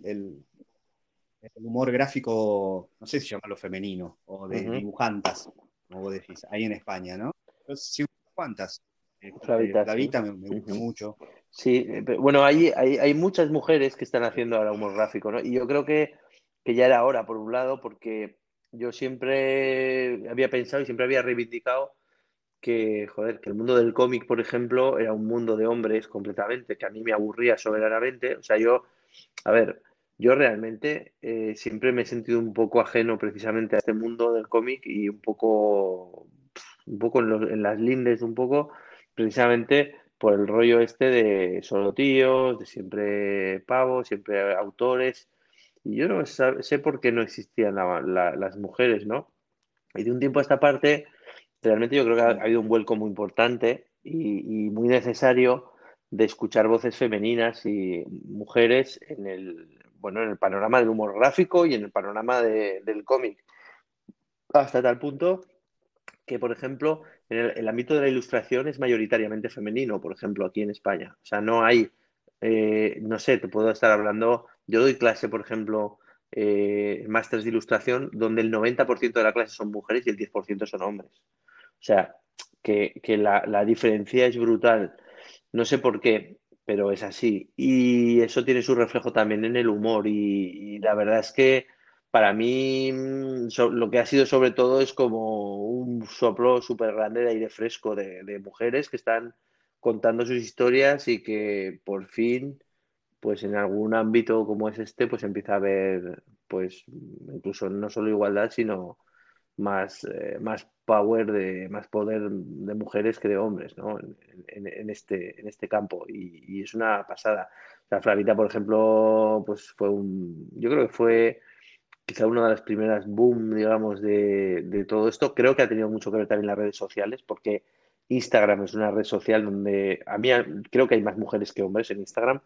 [SPEAKER 1] el humor gráfico, no sé si llamarlo femenino, o de dibujantas, como vos decís, ahí en España, ¿no? sí, ¿cuántas? Eh, Flavita, me, gusta mucho.
[SPEAKER 2] Sí, eh, bueno, hay, hay, muchas mujeres que están haciendo ahora humor gráfico, ¿no? Y yo creo que, que ya era hora, por un lado, porque yo siempre había pensado y siempre había reivindicado que, joder, que el mundo del cómic, por ejemplo, era un mundo de hombres completamente, que a mí me aburría soberanamente. O sea, yo, a ver, yo realmente eh, siempre me he sentido un poco ajeno precisamente a este mundo del cómic y un poco, un poco en, las lindes, un poco precisamente por el rollo este de solo tíos, de siempre pavos, siempre autores. Y yo no sé por qué no existían las mujeres, ¿no? Y de un tiempo a esta parte, realmente yo creo que ha, habido un vuelco muy importante y muy necesario de escuchar voces femeninas y mujeres en el, bueno, en el panorama del humor gráfico y en el panorama del cómic. Hasta tal punto que, por ejemplo, el, ámbito de la ilustración es mayoritariamente femenino, por ejemplo, aquí en España. O sea, no hay, eh, no sé, te puedo estar hablando, yo doy clase, por ejemplo, eh, másteres de ilustración, donde el 90% de la clase son mujeres y el 10% son hombres. O sea, que, la diferencia es brutal. No sé por qué, pero es así. Y eso tiene su reflejo también en el humor. Y, la verdad es que para mí mm, lo que ha sido sobre todo es como un soplo súper grande de aire fresco de, mujeres que están contando sus historias y que por fin, pues en algún ámbito como es este, pues empieza a haber, pues incluso no solo igualdad, sino más, eh, más power, de, más poder de mujeres que de hombres ¿no? en, este, en este campo. Y, es una pasada. La Flavita, por ejemplo, pues fue un. Yo creo que fue quizá una de las primeras boom, digamos, de, de todo esto. Creo que ha tenido mucho que ver también las redes sociales, porque Instagram es una red social donde a mí creo que hay más mujeres que hombres en Instagram.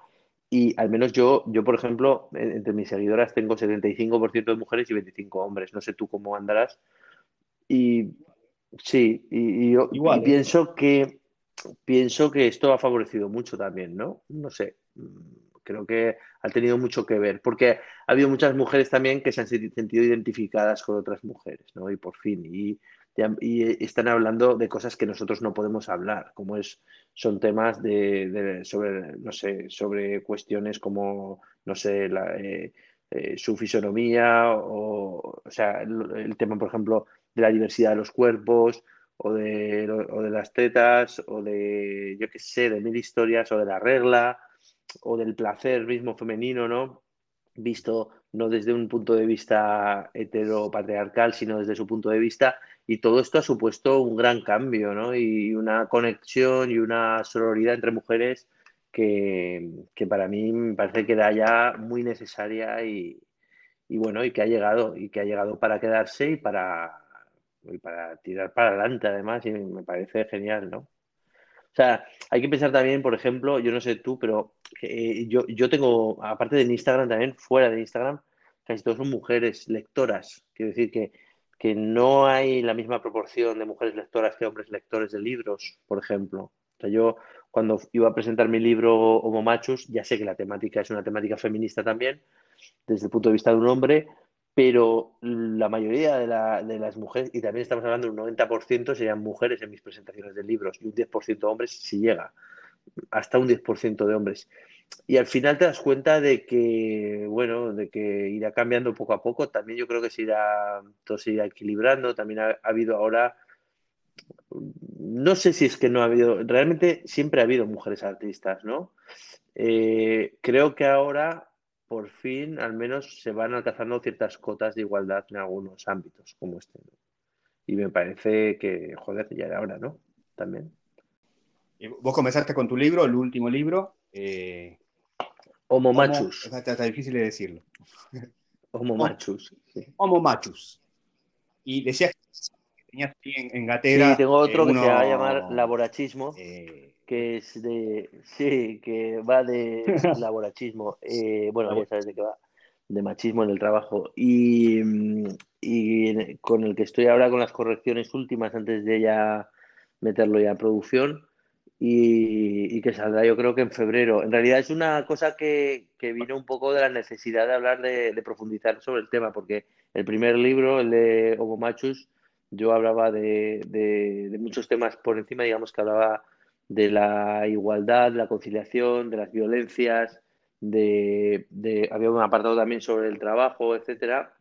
[SPEAKER 2] Y al menos yo, yo por ejemplo, entre mis seguidoras tengo 75% de mujeres y 25 hombres. No sé tú cómo andarás. Y Sí, y, yo ¿eh? pienso que pienso que esto ha favorecido mucho también, ¿no? No sé, creo que ha tenido mucho que ver, porque ha habido muchas mujeres también que se han sentido identificadas con otras mujeres, ¿no? Y por fin, y, están hablando de cosas que nosotros no podemos hablar, como es, son temas de, sobre, no sé, sobre cuestiones como, no sé, la, eh, eh, su fisonomía, o, o sea, el tema, por ejemplo, de la diversidad de los cuerpos, o de, o de las tetas, o de, yo qué sé, de mil historias, o de la regla, o del placer mismo femenino, ¿no? visto no desde un punto de vista heteropatriarcal, sino desde su punto de vista, y todo esto ha supuesto un gran cambio, ¿no? Y una conexión y una sororidad entre mujeres que, para mí me parece que era ya muy necesaria y, bueno, y que ha llegado, y que ha llegado para quedarse y para, y para tirar para adelante además, y me parece genial, ¿no? O sea, hay que pensar también, por ejemplo, yo no sé tú, pero eh, yo, yo tengo, aparte de Instagram también, fuera de Instagram, casi todos son mujeres lectoras. Quiero decir que, que no hay la misma proporción de mujeres lectoras que hombres lectores de libros, por ejemplo. O sea, yo cuando iba a presentar mi libro Homo Machus, ya sé que la temática es una temática feminista también, desde el punto de vista de un hombre, pero la mayoría de, las mujeres, y también estamos hablando de un 90% serían mujeres en mis presentaciones de libros y un 10% hombres si llega, hasta un 10% de hombres. Y al final te das cuenta de que, bueno, de que irá cambiando poco a poco. También yo creo que se irá, todo se irá equilibrando. También ha, habido ahora, no sé si es que no ha habido, realmente siempre ha habido mujeres artistas, ¿no? Eh, creo que ahora por fin al menos se van alcanzando ciertas cotas de igualdad en algunos ámbitos como este. Y me parece que, joder, ya era hora, ¿no? También.
[SPEAKER 1] Vos comenzaste con tu libro, el último libro. Eh,
[SPEAKER 2] Homo Machus.
[SPEAKER 1] Está, difícil de decirlo.
[SPEAKER 2] Homo Machus.
[SPEAKER 1] Homo Machus. Y decías que tenías en, en Gatera.
[SPEAKER 2] Sí, tengo otro que se va a llamar Laborachismo. Eh, que es de, sí, que va de laborachismo, eh, bueno, ya sabes de qué va, de machismo en el trabajo, y, y, con el que estoy ahora con las correcciones últimas antes de ya meterlo ya a producción, y, que saldrá yo creo que en febrero. En realidad es una cosa que, que vino un poco de la necesidad de hablar, de, de, profundizar sobre el tema, porque el primer libro, el de Homo Machus, yo hablaba de, de, de muchos temas por encima, digamos que hablaba de la igualdad, de la conciliación, de las violencias, de, había un apartado también sobre el trabajo, etcétera,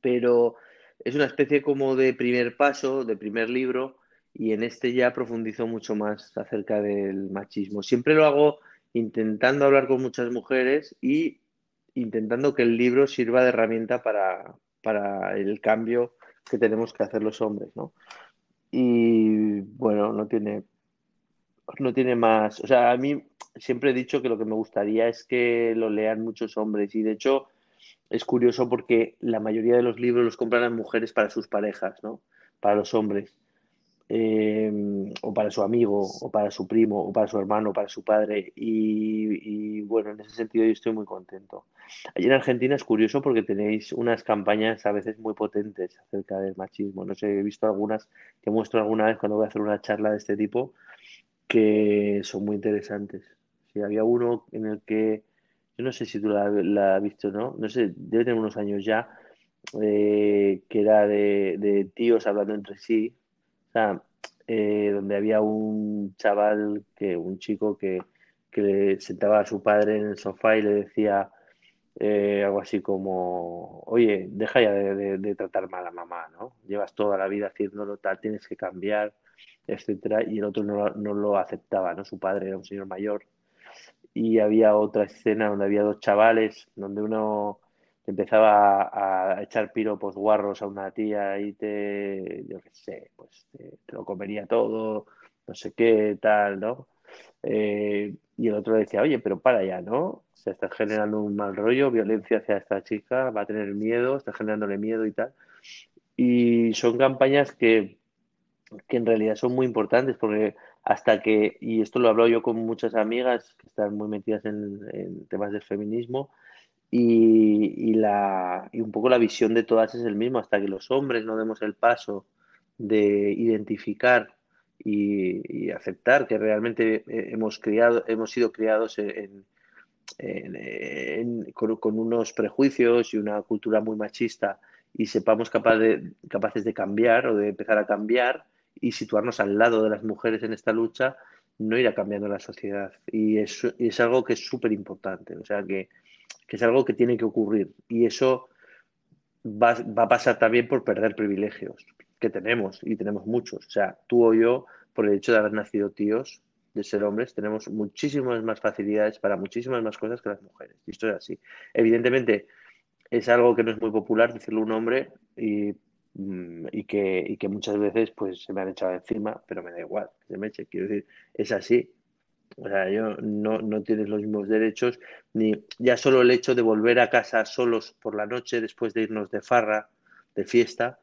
[SPEAKER 2] pero es una especie como de primer paso, de primer libro, y en este ya profundizo mucho más acerca del machismo. Siempre lo hago intentando hablar con muchas mujeres y intentando que el libro sirva de herramienta para, para el cambio que tenemos que hacer los hombres, ¿no? Y bueno, no tiene no tiene más. O sea, a mí siempre he dicho que lo que me gustaría es que lo lean muchos hombres y de hecho es curioso porque la mayoría de los libros los compran las mujeres para sus parejas, ¿no? Para los hombres. Eh, o para su amigo, o para su primo, o para su hermano, o para su padre. Y, y, bueno, en ese sentido yo estoy muy contento. Allí en Argentina es curioso porque tenéis unas campañas a veces muy potentes acerca del machismo. No sé, he visto algunas que muestro alguna vez cuando voy a hacer una charla de este tipo que son muy interesantes. Si había uno en el que, yo no sé si tú la, has visto, ¿no? No sé, debe tener unos años ya, eh, que era de, tíos hablando entre sí, o sea, eh, donde había un chaval, que un chico que, que le sentaba a su padre en el sofá y le decía eh, algo así como, oye, deja ya de, tratar mal a mamá, ¿no? Llevas toda la vida haciéndolo tal, tienes que cambiar etcétera, y el otro no, no, lo aceptaba, ¿no? Su padre era un señor mayor. Y había otra escena donde había dos chavales, donde uno empezaba a, echar piropos guarros a una tía y te, yo qué sé, pues te, lo comería todo, no sé qué, tal, ¿no? Eh, y el otro decía, oye, pero para ya, ¿no? Se está generando un mal rollo, violencia hacia esta chica, va a tener miedo, está generándole miedo y tal. Y son campañas que que en realidad son muy importantes porque hasta que, y esto lo hablo yo con muchas amigas que están muy metidas en, temas del feminismo, y, la, y un poco la visión de todas es el mismo, hasta que los hombres no demos el paso de identificar y, aceptar que realmente hemos, criado, hemos sido criados en, con, unos prejuicios y una cultura muy machista y sepamos capaz de, capaces de cambiar o de empezar a cambiar, y situarnos al lado de las mujeres en esta lucha, no irá cambiando la sociedad. Y es, es algo que es súper importante, o sea, que, que, es algo que tiene que ocurrir. Y eso va, va, a pasar también por perder privilegios que tenemos, y tenemos muchos. O sea, tú o yo, por el hecho de haber nacido tíos, de ser hombres, tenemos muchísimas más facilidades para muchísimas más cosas que las mujeres. Y esto es así. Evidentemente, es algo que no es muy popular decirlo un hombre y, mm, y, que, que muchas veces pues se me han echado encima, pero me da igual, se me eche. Quiero decir, es así. O sea, yo no, no tienes los mismos derechos, ni ya solo el hecho de volver a casa solos por la noche después de irnos de farra, de fiesta,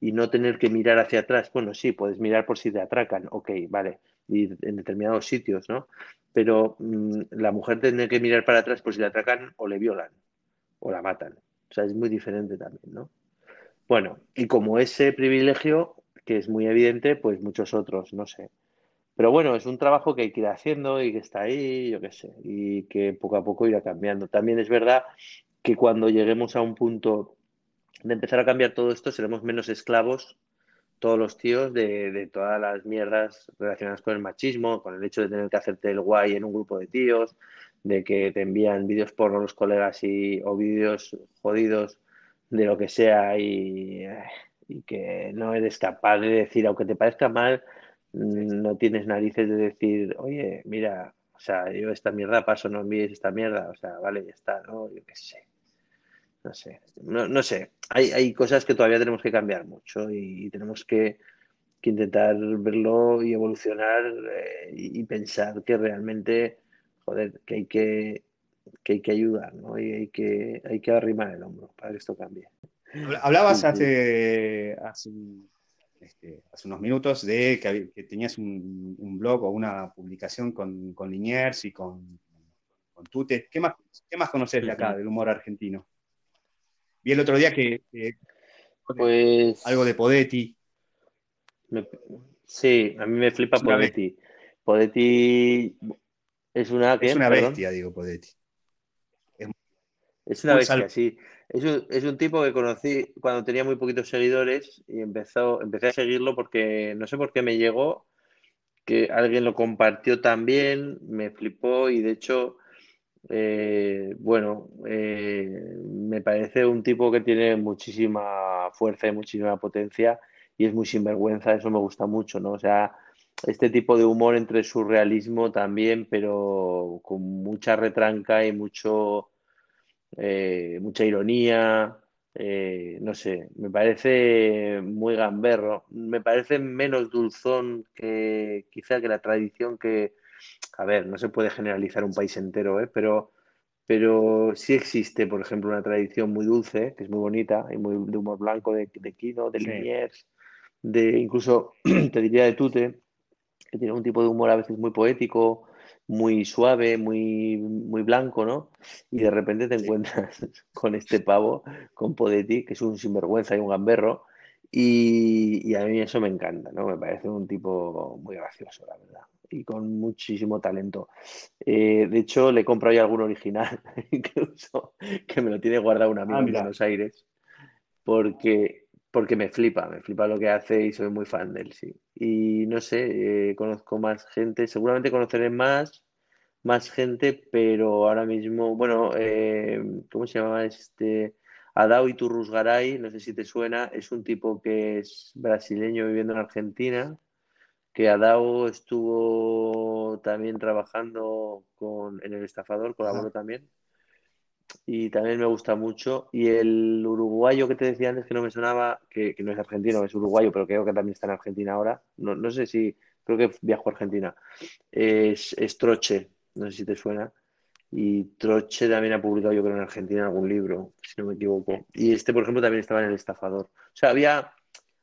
[SPEAKER 2] y no tener que mirar hacia atrás. Bueno, sí, puedes mirar por si te atracan, ok, vale, y en determinados sitios, ¿no? Pero mm, la mujer tiene que mirar para atrás por si le atracan o le violan o la matan. O sea, es muy diferente también, ¿no? Bueno, y como ese privilegio, que es muy evidente, pues muchos otros, no sé. Pero bueno, es un trabajo que hay que ir haciendo y que está ahí, yo qué sé, y que poco a poco irá cambiando. También es verdad que cuando lleguemos a un punto de empezar a cambiar todo esto, seremos menos esclavos todos los tíos de, todas las mierdas relacionadas con el machismo, con el hecho de tener que hacerte el guay en un grupo de tíos, de que te envían vídeos por los colegas y, o vídeos jodidos de lo que sea y, y, que no eres capaz de decir, aunque te parezca mal, no tienes narices de decir, oye, mira, o sea, yo esta mierda paso, no envíes esta mierda, o sea, vale, ya está, ¿no? Yo qué sé. No sé, no, no sé. Hay, hay, cosas que todavía tenemos que cambiar mucho y, tenemos que, que, intentar verlo y evolucionar eh, y, pensar que realmente, joder, que hay que, que hay que ayudar, ¿no? Y hay que, hay que arrimar el hombro para que esto cambie.
[SPEAKER 1] Hablabas hace, hace, este, hace unos minutos de que, tenías un, un, blog o una publicación con, con Liniers y con, con Tute. ¿Qué más, qué más conoces de acá, del humor argentino? Vi el otro día que,
[SPEAKER 2] pues
[SPEAKER 1] algo de Podetti.
[SPEAKER 2] sí, a mí me flipa Podetti. Podetti es una,
[SPEAKER 1] es una bestia, digo, Podetti.
[SPEAKER 2] Es, una bestia, sí. Es un, es un, tipo que conocí cuando tenía muy poquitos seguidores y empezó, empecé a seguirlo porque no sé por qué me llegó, que alguien lo compartió también, me flipó y de hecho eh, bueno, eh, me parece un tipo que tiene muchísima fuerza y muchísima potencia y es muy sinvergüenza, eso me gusta mucho, ¿no? O sea, este tipo de humor entre surrealismo también, pero con mucha retranca y mucho, eh, mucha ironía, no sé, me parece muy gamberro, me parece menos dulzón que quizá que la tradición que a ver, no se puede generalizar un país entero, ¿eh? pero, pero sí existe, por ejemplo, una tradición muy dulce, que es muy bonita, y muy de humor blanco de, de Kino, de Liniers, de incluso, te diría de Tute, que tiene un tipo de humor a veces muy poético, muy suave, muy, muy blanco, ¿no? Y de repente te encuentras con este pavo, con Podetti, que es un sinvergüenza y un gamberro, y, y, a mí eso me encanta, ¿no? Me parece un tipo muy gracioso, la verdad y con muchísimo talento. Eh, de hecho, le he comprado ya algún original, incluso, que me lo tiene guardado un amigo ah, en Buenos Aires, porque, porque me flipa, me flipa lo que hace y soy muy fan de él, sí. Y no sé, eh, conozco más gente, seguramente conoceré más, más gente, pero ahora mismo, bueno, eh, ¿cómo se llama este? Adao Iturrusgaray, no sé si te suena, es un tipo que es brasileño viviendo en Argentina que Adao estuvo también trabajando con, en el estafador, colaboró también. Y también me gusta mucho. Y el uruguayo que te decía antes que no me sonaba, que, no es argentino, es uruguayo, pero creo que también está en Argentina ahora. No, no sé si, creo que viajó a Argentina. Es, es, Troche, no sé si te suena. Y Troche también ha publicado, yo creo, en Argentina algún libro, si no me equivoco. Y este, por ejemplo, también estaba en el estafador. O sea, había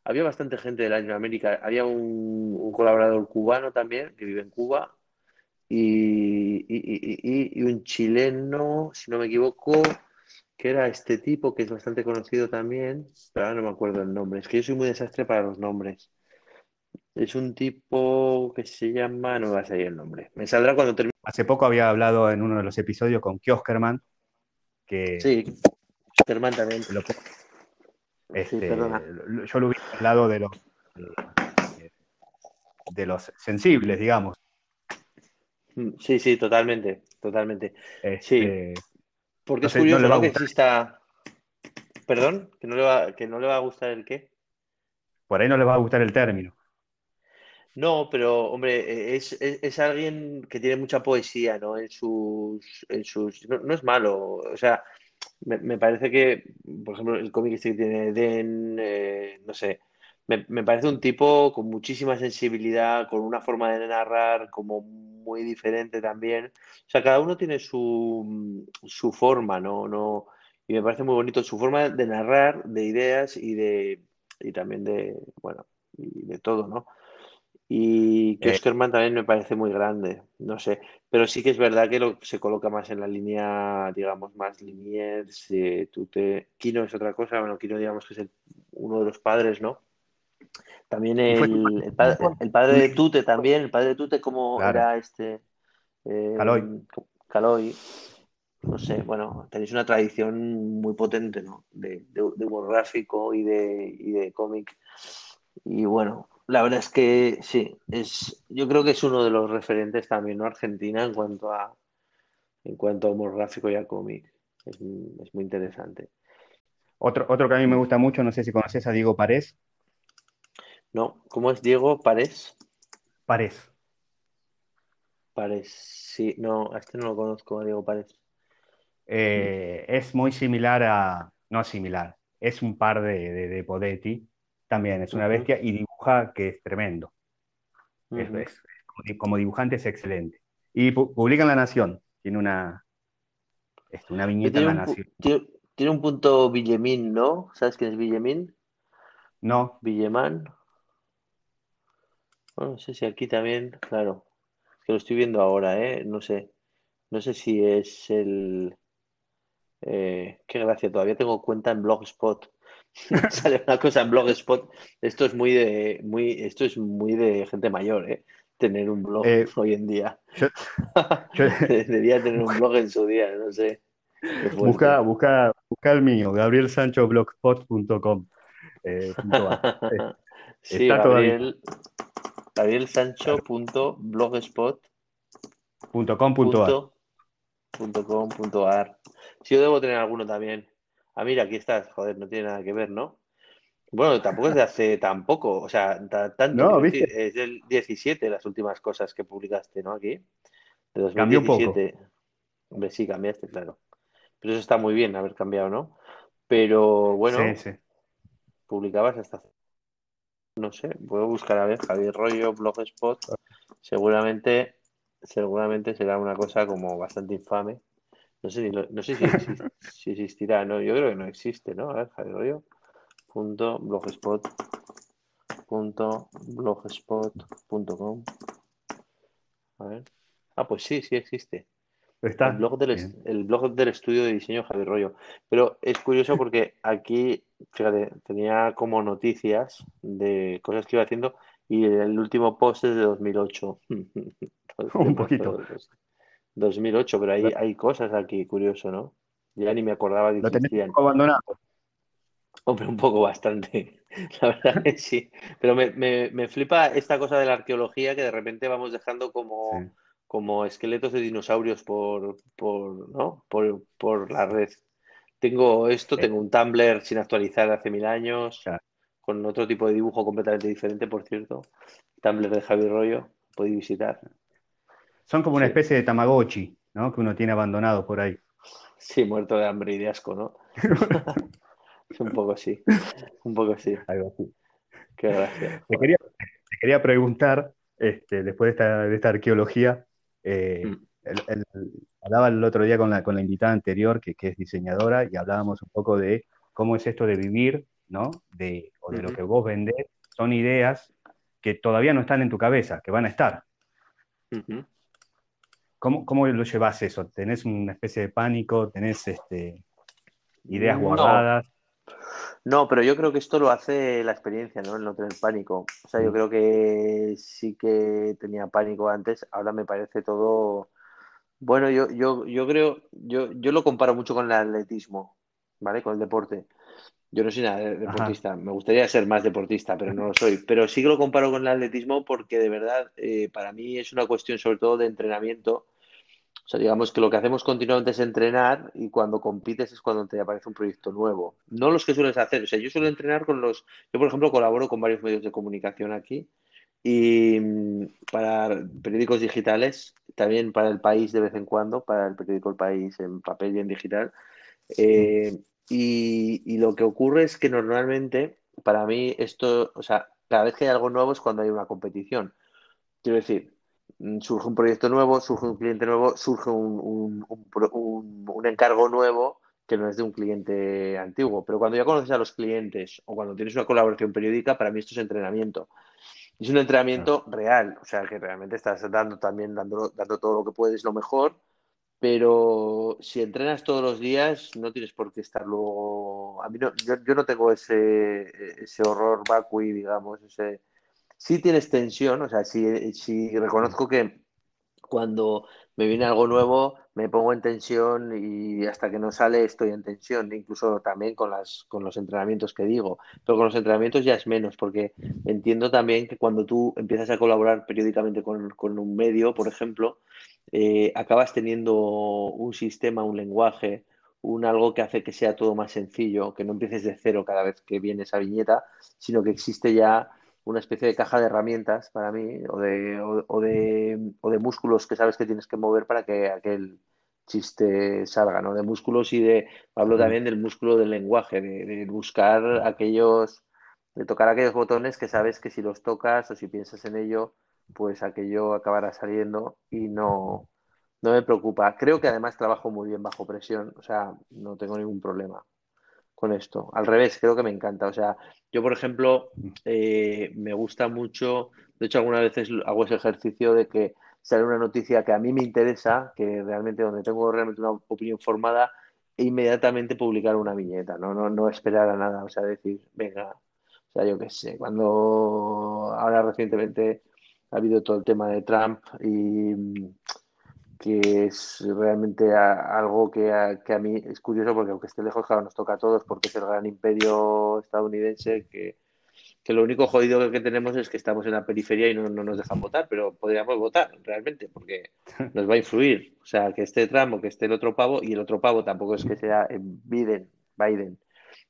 [SPEAKER 2] había bastante gente de Latinoamérica. Había un, colaborador cubano también que vive en Cuba y, un chileno, si no me equivoco, que era este tipo que es bastante conocido también, pero ahora no me acuerdo el nombre. Es que yo soy muy desastre para los nombres. Es un tipo que se llama, no me va a salir el nombre. Me saldrá cuando termine.
[SPEAKER 1] Hace poco había hablado en uno de los episodios con Kioskerman, que...
[SPEAKER 2] Sí, Kioskerman también.
[SPEAKER 1] Este, yo lo vi al lado de los, de los sensibles, digamos.
[SPEAKER 2] Mm, sí, sí, totalmente, totalmente. sí. Este, Porque es curioso que exista. Perdón, que no, le va, que no le va a gustar el qué.
[SPEAKER 1] Por ahí no le va a gustar el término.
[SPEAKER 2] No, pero hombre, es, es- es alguien que tiene mucha poesía, ¿no? En sus, en sus, no, es malo, o sea, me, me parece que, por ejemplo, el cómic este que tiene Den, eh, no sé, me, me parece un tipo con muchísima sensibilidad, con una forma de narrar como muy diferente también. O sea, cada uno tiene su, su forma, ¿no? No, y me parece muy bonito su forma de narrar, de ideas y de, y también de, bueno, y de todo, ¿no? Y que
[SPEAKER 1] Eh,
[SPEAKER 2] Oskerman también me parece muy grande, no sé, pero sí que es verdad que lo, se coloca más en la línea, digamos, más Liniers, eh, Tute. Kino es otra cosa, bueno, Kino digamos que es el- uno de los padres, ¿no? También el, el, pa- el padre de Tute también, el padre de Tute como
[SPEAKER 1] Claro,
[SPEAKER 2] era este eh,
[SPEAKER 1] Caloi.
[SPEAKER 2] Caloi, no sé, bueno, tenéis una tradición muy potente, ¿no? De, de, de humor gráfico y de, y de cómic. Y bueno, la verdad es que sí, es, yo creo que es uno de los referentes también, ¿no? Argentina en cuanto a, en cuanto a humor gráfico y a cómic. Es, es muy interesante.
[SPEAKER 1] Otro, otro que a mí me gusta mucho, no sé si conoces a Diego Parés.
[SPEAKER 2] ¿No? ¿Cómo es Diego Parés?
[SPEAKER 1] Parés.
[SPEAKER 2] Parés, sí, no, a este no lo conozco, a Diego Parés.
[SPEAKER 1] Eh, es muy similar a, no similar, es un par de, de, de Podetti, también es una bestia y dibuja que es tremendo. Es- como di- como dibujante es excelente. Y pu- publica en La Nación, tiene una, este, una viñeta en La Nación.
[SPEAKER 2] tiene, tiene un punto Villemín, ¿no? ¿Sabes quién es Villemín?
[SPEAKER 1] No,
[SPEAKER 2] Villemán. Bueno, no sé si aquí también, claro, es que lo estoy viendo ahora, ¿eh? No sé, no sé si es el... eh, qué gracia, todavía tengo cuenta en Blogspot. Sale una cosa en Blogspot. Esto es muy de, muy, esto es muy de gente mayor, ¿eh? Tener un blog
[SPEAKER 1] eh,
[SPEAKER 2] hoy en día.
[SPEAKER 1] yo, yo-
[SPEAKER 2] Debería tener un blog en su día, no sé.
[SPEAKER 1] Busca, busca, busca el mío, gabrielsanchoblogspot.com. eh. Eh,
[SPEAKER 2] Sí,
[SPEAKER 1] está
[SPEAKER 2] Gabriel, gabrielsancho.blogspot.
[SPEAKER 1] punto com, punto ar.
[SPEAKER 2] punto punto com punto ar. Sí, yo debo tener alguno también. Ah, mira, aquí estás. Joder, no tiene nada que ver, ¿no? Bueno, tampoco es de hace tampoco, o sea, ta- tanto, es del 17 las últimas cosas que publicaste, ¿no? Aquí, de
[SPEAKER 1] Cambió un poco.
[SPEAKER 2] 2017. Hombre, sí, cambiaste, claro. Pero eso está muy bien haber cambiado, ¿no? Pero
[SPEAKER 1] Sí,
[SPEAKER 2] bueno,
[SPEAKER 1] sí.
[SPEAKER 2] publicabas hasta, no sé, puedo buscar a ver, Javier Rollo, Blogspot, seguramente, seguramente será una cosa como bastante infame. No sé, no sé si, si existirá, ¿no? Yo creo que no existe, ¿no? A ver, Javier punto blogspot, punto blogspot.com. A ver. Ah, pues sí, sí existe. El
[SPEAKER 1] Está.
[SPEAKER 2] blog del, el blog del estudio de diseño Javier Rollo. Pero es curioso porque aquí, fíjate, tenía como noticias de cosas que iba haciendo y el último post es de 2008. Entonces,
[SPEAKER 1] Un poquito.
[SPEAKER 2] 2008, pero hay, hay cosas aquí, curioso, ¿no? Ya ni me acordaba que
[SPEAKER 1] lo
[SPEAKER 2] existían.
[SPEAKER 1] abandonado.
[SPEAKER 2] Hombre, un poco bastante, la verdad que sí. Pero me, me, me flipa esta cosa de la arqueología que de repente vamos dejando como,
[SPEAKER 1] Sí.
[SPEAKER 2] como esqueletos de dinosaurios por, por, ¿no? Por, por la red. Tengo esto, tengo un Tumblr sin actualizar de hace mil años,
[SPEAKER 1] claro.
[SPEAKER 2] con otro tipo de dibujo completamente diferente, por cierto. Tumblr de Javi Rollo, podéis visitar.
[SPEAKER 1] Son como una especie de Tamagotchi, ¿no? Que uno tiene abandonado por ahí.
[SPEAKER 2] sí, muerto de hambre y de asco, ¿no? Es un poco así, un poco así.
[SPEAKER 1] Algo así.
[SPEAKER 2] Qué gracia.
[SPEAKER 1] Te quería, te quería preguntar, este, después de esta, de esta arqueología, eh,
[SPEAKER 2] Mm,
[SPEAKER 1] el- el- hablaba el otro día con la, con la invitada anterior, que, que es diseñadora, y hablábamos un poco de cómo es esto de vivir, ¿no? De, o de lo que vos vendés. Son ideas que todavía no están en tu cabeza, que van a estar. ¿Cómo, cómo lo llevas eso? ¿Tenés una especie de pánico? ¿Tenés este, ideas guardadas?
[SPEAKER 2] no, pero yo creo que esto lo hace la experiencia, ¿no? El no tener pánico. O sea, yo
[SPEAKER 1] Mm.
[SPEAKER 2] creo que sí que tenía pánico antes, ahora me parece todo. Bueno, yo, yo, yo creo, yo, yo lo comparo mucho con el atletismo, ¿vale? Con el deporte. Yo no soy nada de-
[SPEAKER 1] Ajá.
[SPEAKER 2] deportista, me gustaría ser más deportista, pero no lo soy. Pero sí que lo comparo con el atletismo porque de verdad eh, para mí es una cuestión sobre todo de entrenamiento. O sea, digamos que lo que hacemos continuamente es entrenar y cuando compites es cuando te aparece un proyecto nuevo. No los que sueles hacer. O sea, yo suelo entrenar con los... Yo, por ejemplo, colaboro con varios medios de comunicación aquí Y mm, para periódicos digitales, también para el país de vez en cuando, para el periódico El País en papel y en digital. Eh, y, y, lo que ocurre es que normalmente, para mí, esto, o sea, cada vez que hay algo nuevo es cuando hay una competición. Quiero decir, mm, surge un proyecto nuevo, surge un cliente nuevo, surge un, un, encargo nuevo que no es de un cliente antiguo. Pero cuando ya conoces a los clientes o cuando tienes una colaboración periódica, para mí esto es entrenamiento. Es un entrenamiento real, o sea, que realmente estás dando también, dando, dando todo lo que puedes, lo mejor, pero si entrenas todos los días, no tienes por qué estar luego. A mí no, yo, yo no tengo ese, ese horror vacui, digamos, ese. Sí tienes tensión, o sea, si, si reconozco que cuando me viene algo nuevo, me pongo en tensión y hasta que no sale estoy en tensión, incluso también con, las, con los entrenamientos que digo. Pero con los entrenamientos ya es menos, porque entiendo también que cuando tú empiezas a colaborar periódicamente con, con un medio, por ejemplo, eh, acabas teniendo un sistema, un lenguaje, un algo que hace que sea todo más sencillo, que no empieces de cero cada vez que viene esa viñeta, sino que existe ya una especie de caja de herramientas para mí o de, o, de, o de músculos que sabes que tienes que mover para que aquel chiste salga, ¿no? De músculos y de, hablo también del músculo del lenguaje, de, de buscar aquellos, de tocar aquellos botones que sabes que si los tocas o si piensas en ello, pues aquello acabará saliendo y no, no me preocupa. Creo que además trabajo muy bien bajo presión, o sea, no tengo ningún problema con esto. Al revés, creo que me encanta. O sea, yo, por ejemplo, eh, me gusta mucho, de hecho, algunas veces hago ese ejercicio de que sale una noticia que a mí me interesa, que realmente donde tengo realmente una opinión formada, e inmediatamente publicar una viñeta, no, no, no esperar a nada, o sea, decir, venga, o sea, yo qué sé, cuando ahora recientemente ha habido todo el tema de Trump y que es realmente algo que a, que a, mí es curioso porque aunque esté lejos, claro, nos toca a todos porque es el gran imperio estadounidense que, que lo único jodido que tenemos es que estamos en la periferia y no, no, nos dejan votar, pero podríamos votar realmente porque nos va a influir. O sea, que esté Trump o que esté el otro pavo y el otro pavo tampoco es que sea Biden, Biden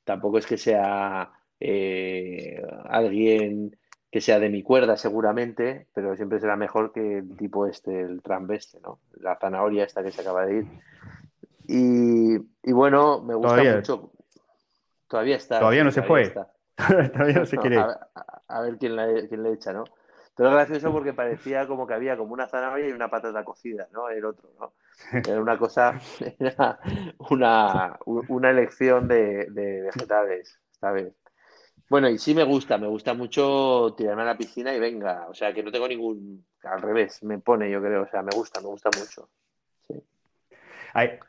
[SPEAKER 2] tampoco es que sea eh, alguien que sea de mi cuerda seguramente, pero siempre será mejor que el tipo este, el Trump este, ¿no? La zanahoria esta que se acaba de ir. Y, y bueno, me gusta mucho. Todavía está.
[SPEAKER 1] Todavía no se fue. todavía no se quiere.
[SPEAKER 2] A, ver quién, quién le echa, ¿no? Pero es gracioso porque parecía como que había como una zanahoria y una patata cocida, ¿no? El otro, ¿no? Era una cosa, era una, una elección de, de vegetales, ¿sabes? Bueno, y sí me gusta, me gusta mucho tirarme a la piscina y venga, o sea, que no tengo ningún, al revés, me pone, yo creo, o sea, me gusta, me gusta mucho. Sí.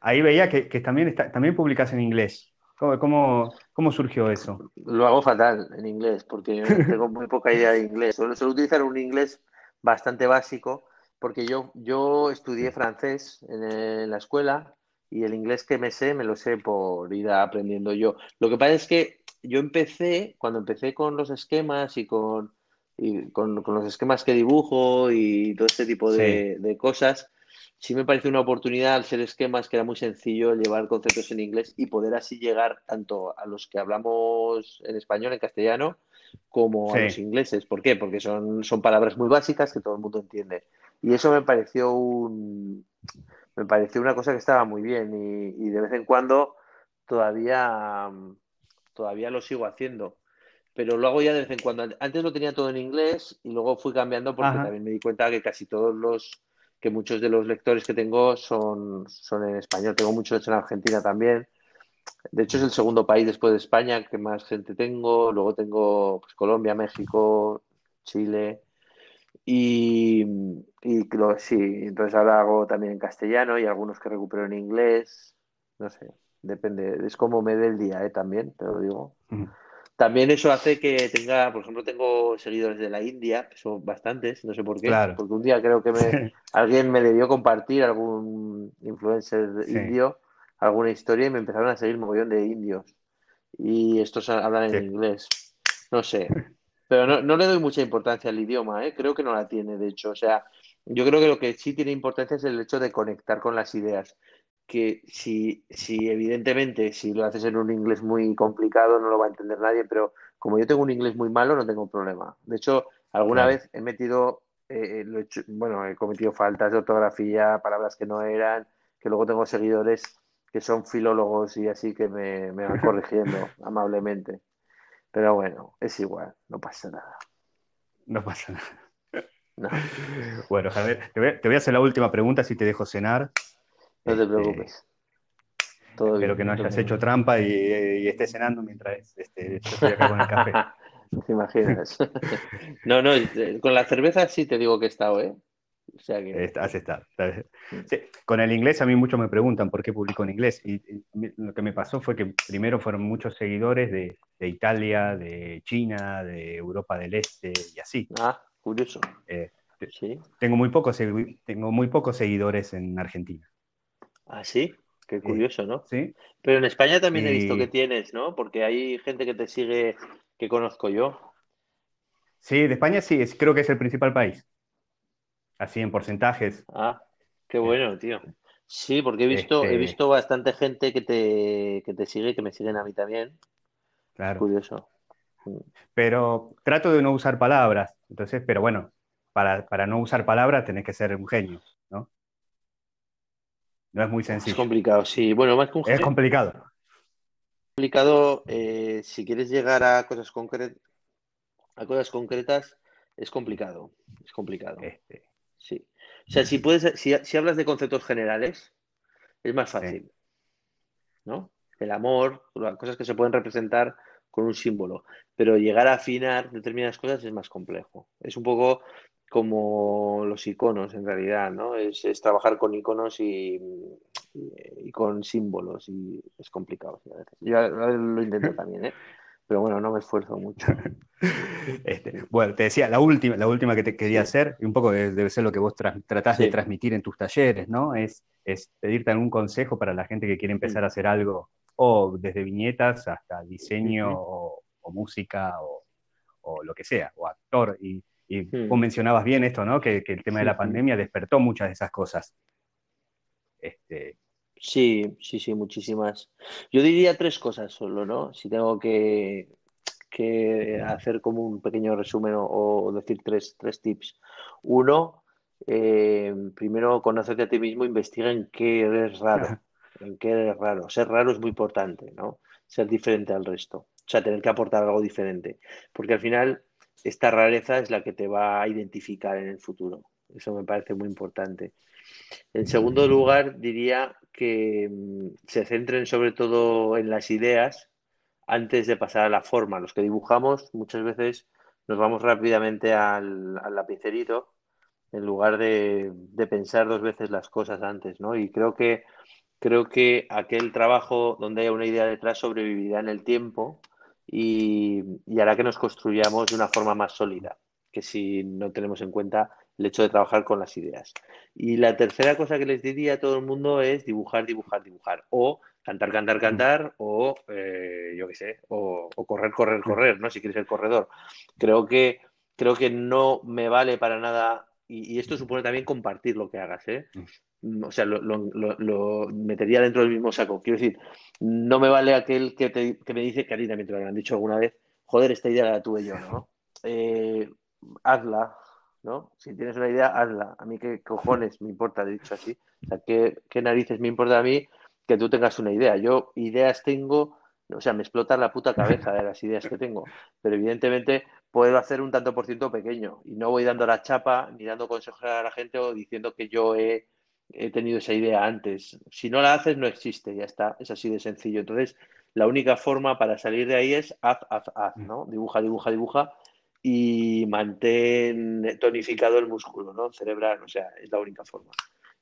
[SPEAKER 1] Ahí, veía que, también, está, también publicas en inglés. ¿Cómo, cómo, surgió eso?
[SPEAKER 2] Lo hago fatal en inglés, porque tengo muy poca idea de inglés. Suelo, utilizar un inglés bastante básico, porque yo, yo estudié francés en la escuela y el inglés que me sé me lo sé por ir aprendiendo yo. Lo que pasa es que yo empecé, cuando empecé con los esquemas y con, con, los esquemas que dibujo y todo este tipo de, cosas, sí me parece una oportunidad al ser esquemas que era muy sencillo llevar conceptos en inglés y poder así llegar tanto a los que hablamos en español, en castellano, como a los ingleses. ¿Por qué? Porque son, son palabras muy básicas que todo el mundo entiende. Y eso me pareció un me pareció una cosa que estaba muy bien y, y de vez en cuando todavía todavía lo sigo haciendo, pero lo hago ya de vez en cuando. Antes lo tenía todo en inglés y luego fui cambiando porque también me di cuenta que casi todos los, que muchos de los lectores que tengo son, son en español. Tengo muchos en Argentina también. De hecho, es el segundo país después de España que más gente tengo. Luego tengo pues, Colombia, México, Chile. Y, y sí, entonces ahora hago también en castellano y algunos que recupero en inglés. No sé, Depende, es como me dé el día, ¿eh? También, te lo digo. También eso hace que tenga, por ejemplo, tengo seguidores de la India, que son bastantes, no sé por qué, porque un día creo que me, alguien me dio compartir algún influencer indio, alguna historia y me empezaron a seguir un mogollón de indios. Y estos hablan en inglés. No sé. Pero no, no, le doy mucha importancia al idioma, ¿eh? creo que no la tiene, de hecho. O sea, yo creo que lo que sí tiene importancia es el hecho de conectar con las ideas que si, si evidentemente si lo haces en un inglés muy complicado no lo va a entender nadie, pero como yo tengo un inglés muy malo no tengo problema. De hecho, Alguna vez he metido, eh, bueno, he cometido faltas de ortografía, palabras que no eran, que luego tengo seguidores que son filólogos y así que me, me van corrigiendo amablemente. Pero bueno, es igual, no pasa nada.
[SPEAKER 1] No pasa nada. Bueno, Javier, te voy, a, hacer la última pregunta si te dejo cenar.
[SPEAKER 2] No te este, preocupes.
[SPEAKER 1] espero que no hayas hecho trampa y, estés cenando mientras este, estoy acá con el café.
[SPEAKER 2] ¿Te imaginas? no, no, eh, con la cerveza sí te digo que he estado, ¿eh? O sea que...
[SPEAKER 1] Has estado. Con el inglés a mí muchos me preguntan por qué publico en inglés. Y, lo que me pasó fue que primero fueron muchos seguidores de, Italia, de China, de Europa del Este y así.
[SPEAKER 2] Ah, curioso.
[SPEAKER 1] Eh, ¿Sí? tengo, muy pocos, tengo muy pocos seguidores en Argentina.
[SPEAKER 2] Ah, sí. Qué curioso, ¿no?
[SPEAKER 1] Sí.
[SPEAKER 2] Pero en España también he visto que tienes, ¿no? Porque hay gente que te sigue que conozco yo.
[SPEAKER 1] Sí, de España sí, creo que es el principal país. Así en porcentajes.
[SPEAKER 2] Ah, qué bueno, tío. Sí, porque he visto, he este visto bastante gente que te, que te sigue, que me siguen a mí también.
[SPEAKER 1] Claro.
[SPEAKER 2] Curioso.
[SPEAKER 1] Mm. Pero trato de no usar palabras. Entonces, pero bueno, para, para no usar palabras tenés que ser un genio, ¿no? Es muy sencillo.
[SPEAKER 2] Es complicado, sí. Bueno, más que un
[SPEAKER 1] Es complicado.
[SPEAKER 2] complicado eh, si quieres llegar a cosas concretas, a cosas concretas, es complicado. Es complicado.
[SPEAKER 1] Este.
[SPEAKER 2] Sí. O sea, si puedes, si, hablas de conceptos generales, es más fácil. ¿No? El amor, cosas que se pueden representar con un símbolo. Pero llegar a afinar determinadas cosas es más complejo. Es un poco como los iconos en realidad, ¿no? Es, trabajar con iconos y, y, con símbolos y es complicado. Yo lo intento también, ¿eh? Pero bueno, no me esfuerzo mucho.
[SPEAKER 1] Este, bueno, te decía, la última, la última que te quería hacer, y un poco debe ser lo que vos tratás de transmitir en tus talleres, ¿no? Es, es pedirte algún consejo para la gente que quiere empezar a hacer algo, o desde viñetas hasta diseño, o, música, o, lo que sea, o actor. Y y hmm. vos mencionabas bien esto, ¿no? Que, el tema de la pandemia despertó muchas de esas cosas.
[SPEAKER 2] Este... Sí, sí, sí, muchísimas. Yo diría tres cosas solo, ¿no? Si tengo que, hacer como un pequeño resumen o, decir tres, tres, tips. Uno, eh, primero, conocerte a ti mismo, investiga en qué eres raro. en qué eres raro. Ser raro es muy importante, ¿no? Ser diferente al resto. O sea, tener que aportar algo diferente. Porque al final esta rareza es la que te va a identificar en el futuro. Eso me parece muy importante. En segundo lugar, diría que mm, se centren sobre todo en las ideas antes de pasar a la forma. Los que dibujamos muchas veces nos vamos rápidamente al, lapicerito en lugar de, de, pensar dos veces las cosas antes, ¿no? Y creo que creo que aquel trabajo donde haya una idea detrás sobrevivirá en el tiempo y, hará que nos construyamos de una forma más sólida que si no tenemos en cuenta el hecho de trabajar con las ideas. Y la tercera cosa que les diría a todo el mundo es dibujar, dibujar, dibujar. O cantar, cantar, mm. cantar, o eh, yo qué sé, o, correr, correr, correr, ¿no? Si quieres ser corredor. Creo que, creo que no me vale para nada, y, y esto supone también compartir lo que hagas, ¿eh? Mm. O sea, lo, metería dentro del mismo saco. Quiero decir, no me vale aquel que, te, me dice, que a ti también lo dicho alguna vez, joder, esta idea la tuve yo, ¿no? Eh, hazla, ¿no? Si tienes una idea, hazla. A mí qué cojones me importa, he dicho así. O sea, ¿qué, qué narices me importa a mí que tú tengas una idea? Yo ideas tengo, o sea, me explota la puta cabeza de las ideas que tengo. Pero evidentemente puedo hacer un tanto por ciento pequeño y no voy dando la chapa ni dando consejos a la gente o diciendo que yo he he tenido esa idea antes. Si no la haces, no existe, ya está, es así de sencillo. Entonces, la única forma para salir de ahí es haz, haz, haz, mm. ¿no? Dibuja, dibuja, dibuja y mantén tonificado el músculo, ¿no? Cerebral, o sea, es la única forma.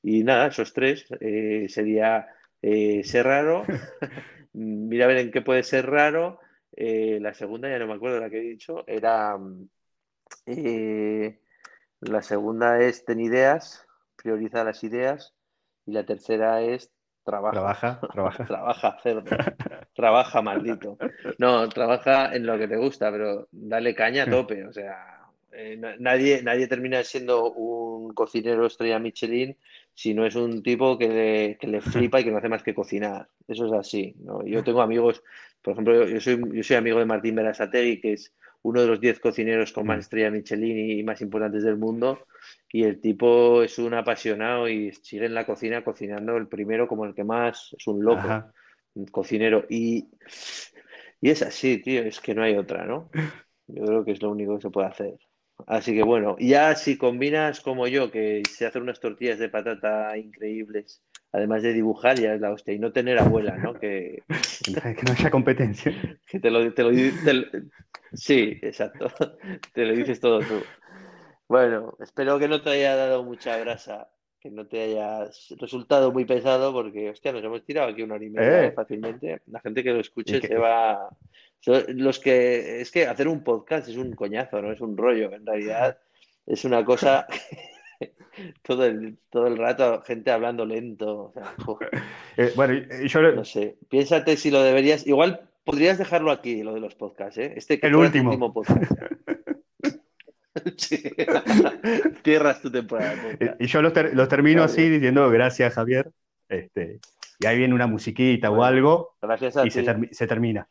[SPEAKER 2] Y nada, esos tres eh, sería eh, ser raro, mira a ver en qué puede ser raro. Eh, la segunda, ya no me acuerdo la que he dicho, era. la segunda es ten ideas prioriza las ideas y la tercera es trabaja.
[SPEAKER 1] Trabaja,
[SPEAKER 2] trabaja. trabaja, cerdo. trabaja, maldito. No, trabaja en lo que te gusta, pero dale caña a tope. O sea, eh, nadie, nadie termina siendo un cocinero estrella Michelin si no es un tipo que le, que le flipa y que no hace más que cocinar. Eso es así. ¿no? Yo tengo amigos, por ejemplo, yo soy, yo soy amigo de Martín Berasategui, que es uno de los 10 cocineros con más mm. estrella Michelin y más importantes del mundo. Y el tipo es un apasionado y sigue en la cocina cocinando el primero como el que más, es un loco, un cocinero. Y, y es así, tío, es que no hay otra, ¿no? Yo creo que es lo único que se puede hacer. Así que bueno, ya si combinas como yo, que se hacen unas tortillas de patata increíbles, además de dibujar, ya es la hostia. Y no tener abuela, ¿no? Que,
[SPEAKER 1] que no haya competencia.
[SPEAKER 2] Que te lo, te lo, Sí, exacto. Te lo dices todo tú. Bueno, espero que no te haya dado mucha grasa, que no te haya resultado muy pesado, porque, hostia, nos hemos tirado aquí una hora y media eh. fácilmente. La gente que lo escuche se va los que, es que hacer un podcast es un coñazo, no es un rollo, en realidad es una cosa todo el, todo el rato gente hablando lento.
[SPEAKER 1] Eh, bueno, yo
[SPEAKER 2] no sé, piénsate si lo deberías, igual podrías dejarlo aquí, lo de los podcasts, ¿eh? Este
[SPEAKER 1] el último. podcast.
[SPEAKER 2] Cierras tu temporada.
[SPEAKER 1] Y yo los, termino así diciendo gracias, Javier. Este, y ahí viene una musiquita o algo
[SPEAKER 2] gracias a
[SPEAKER 1] y se, termina.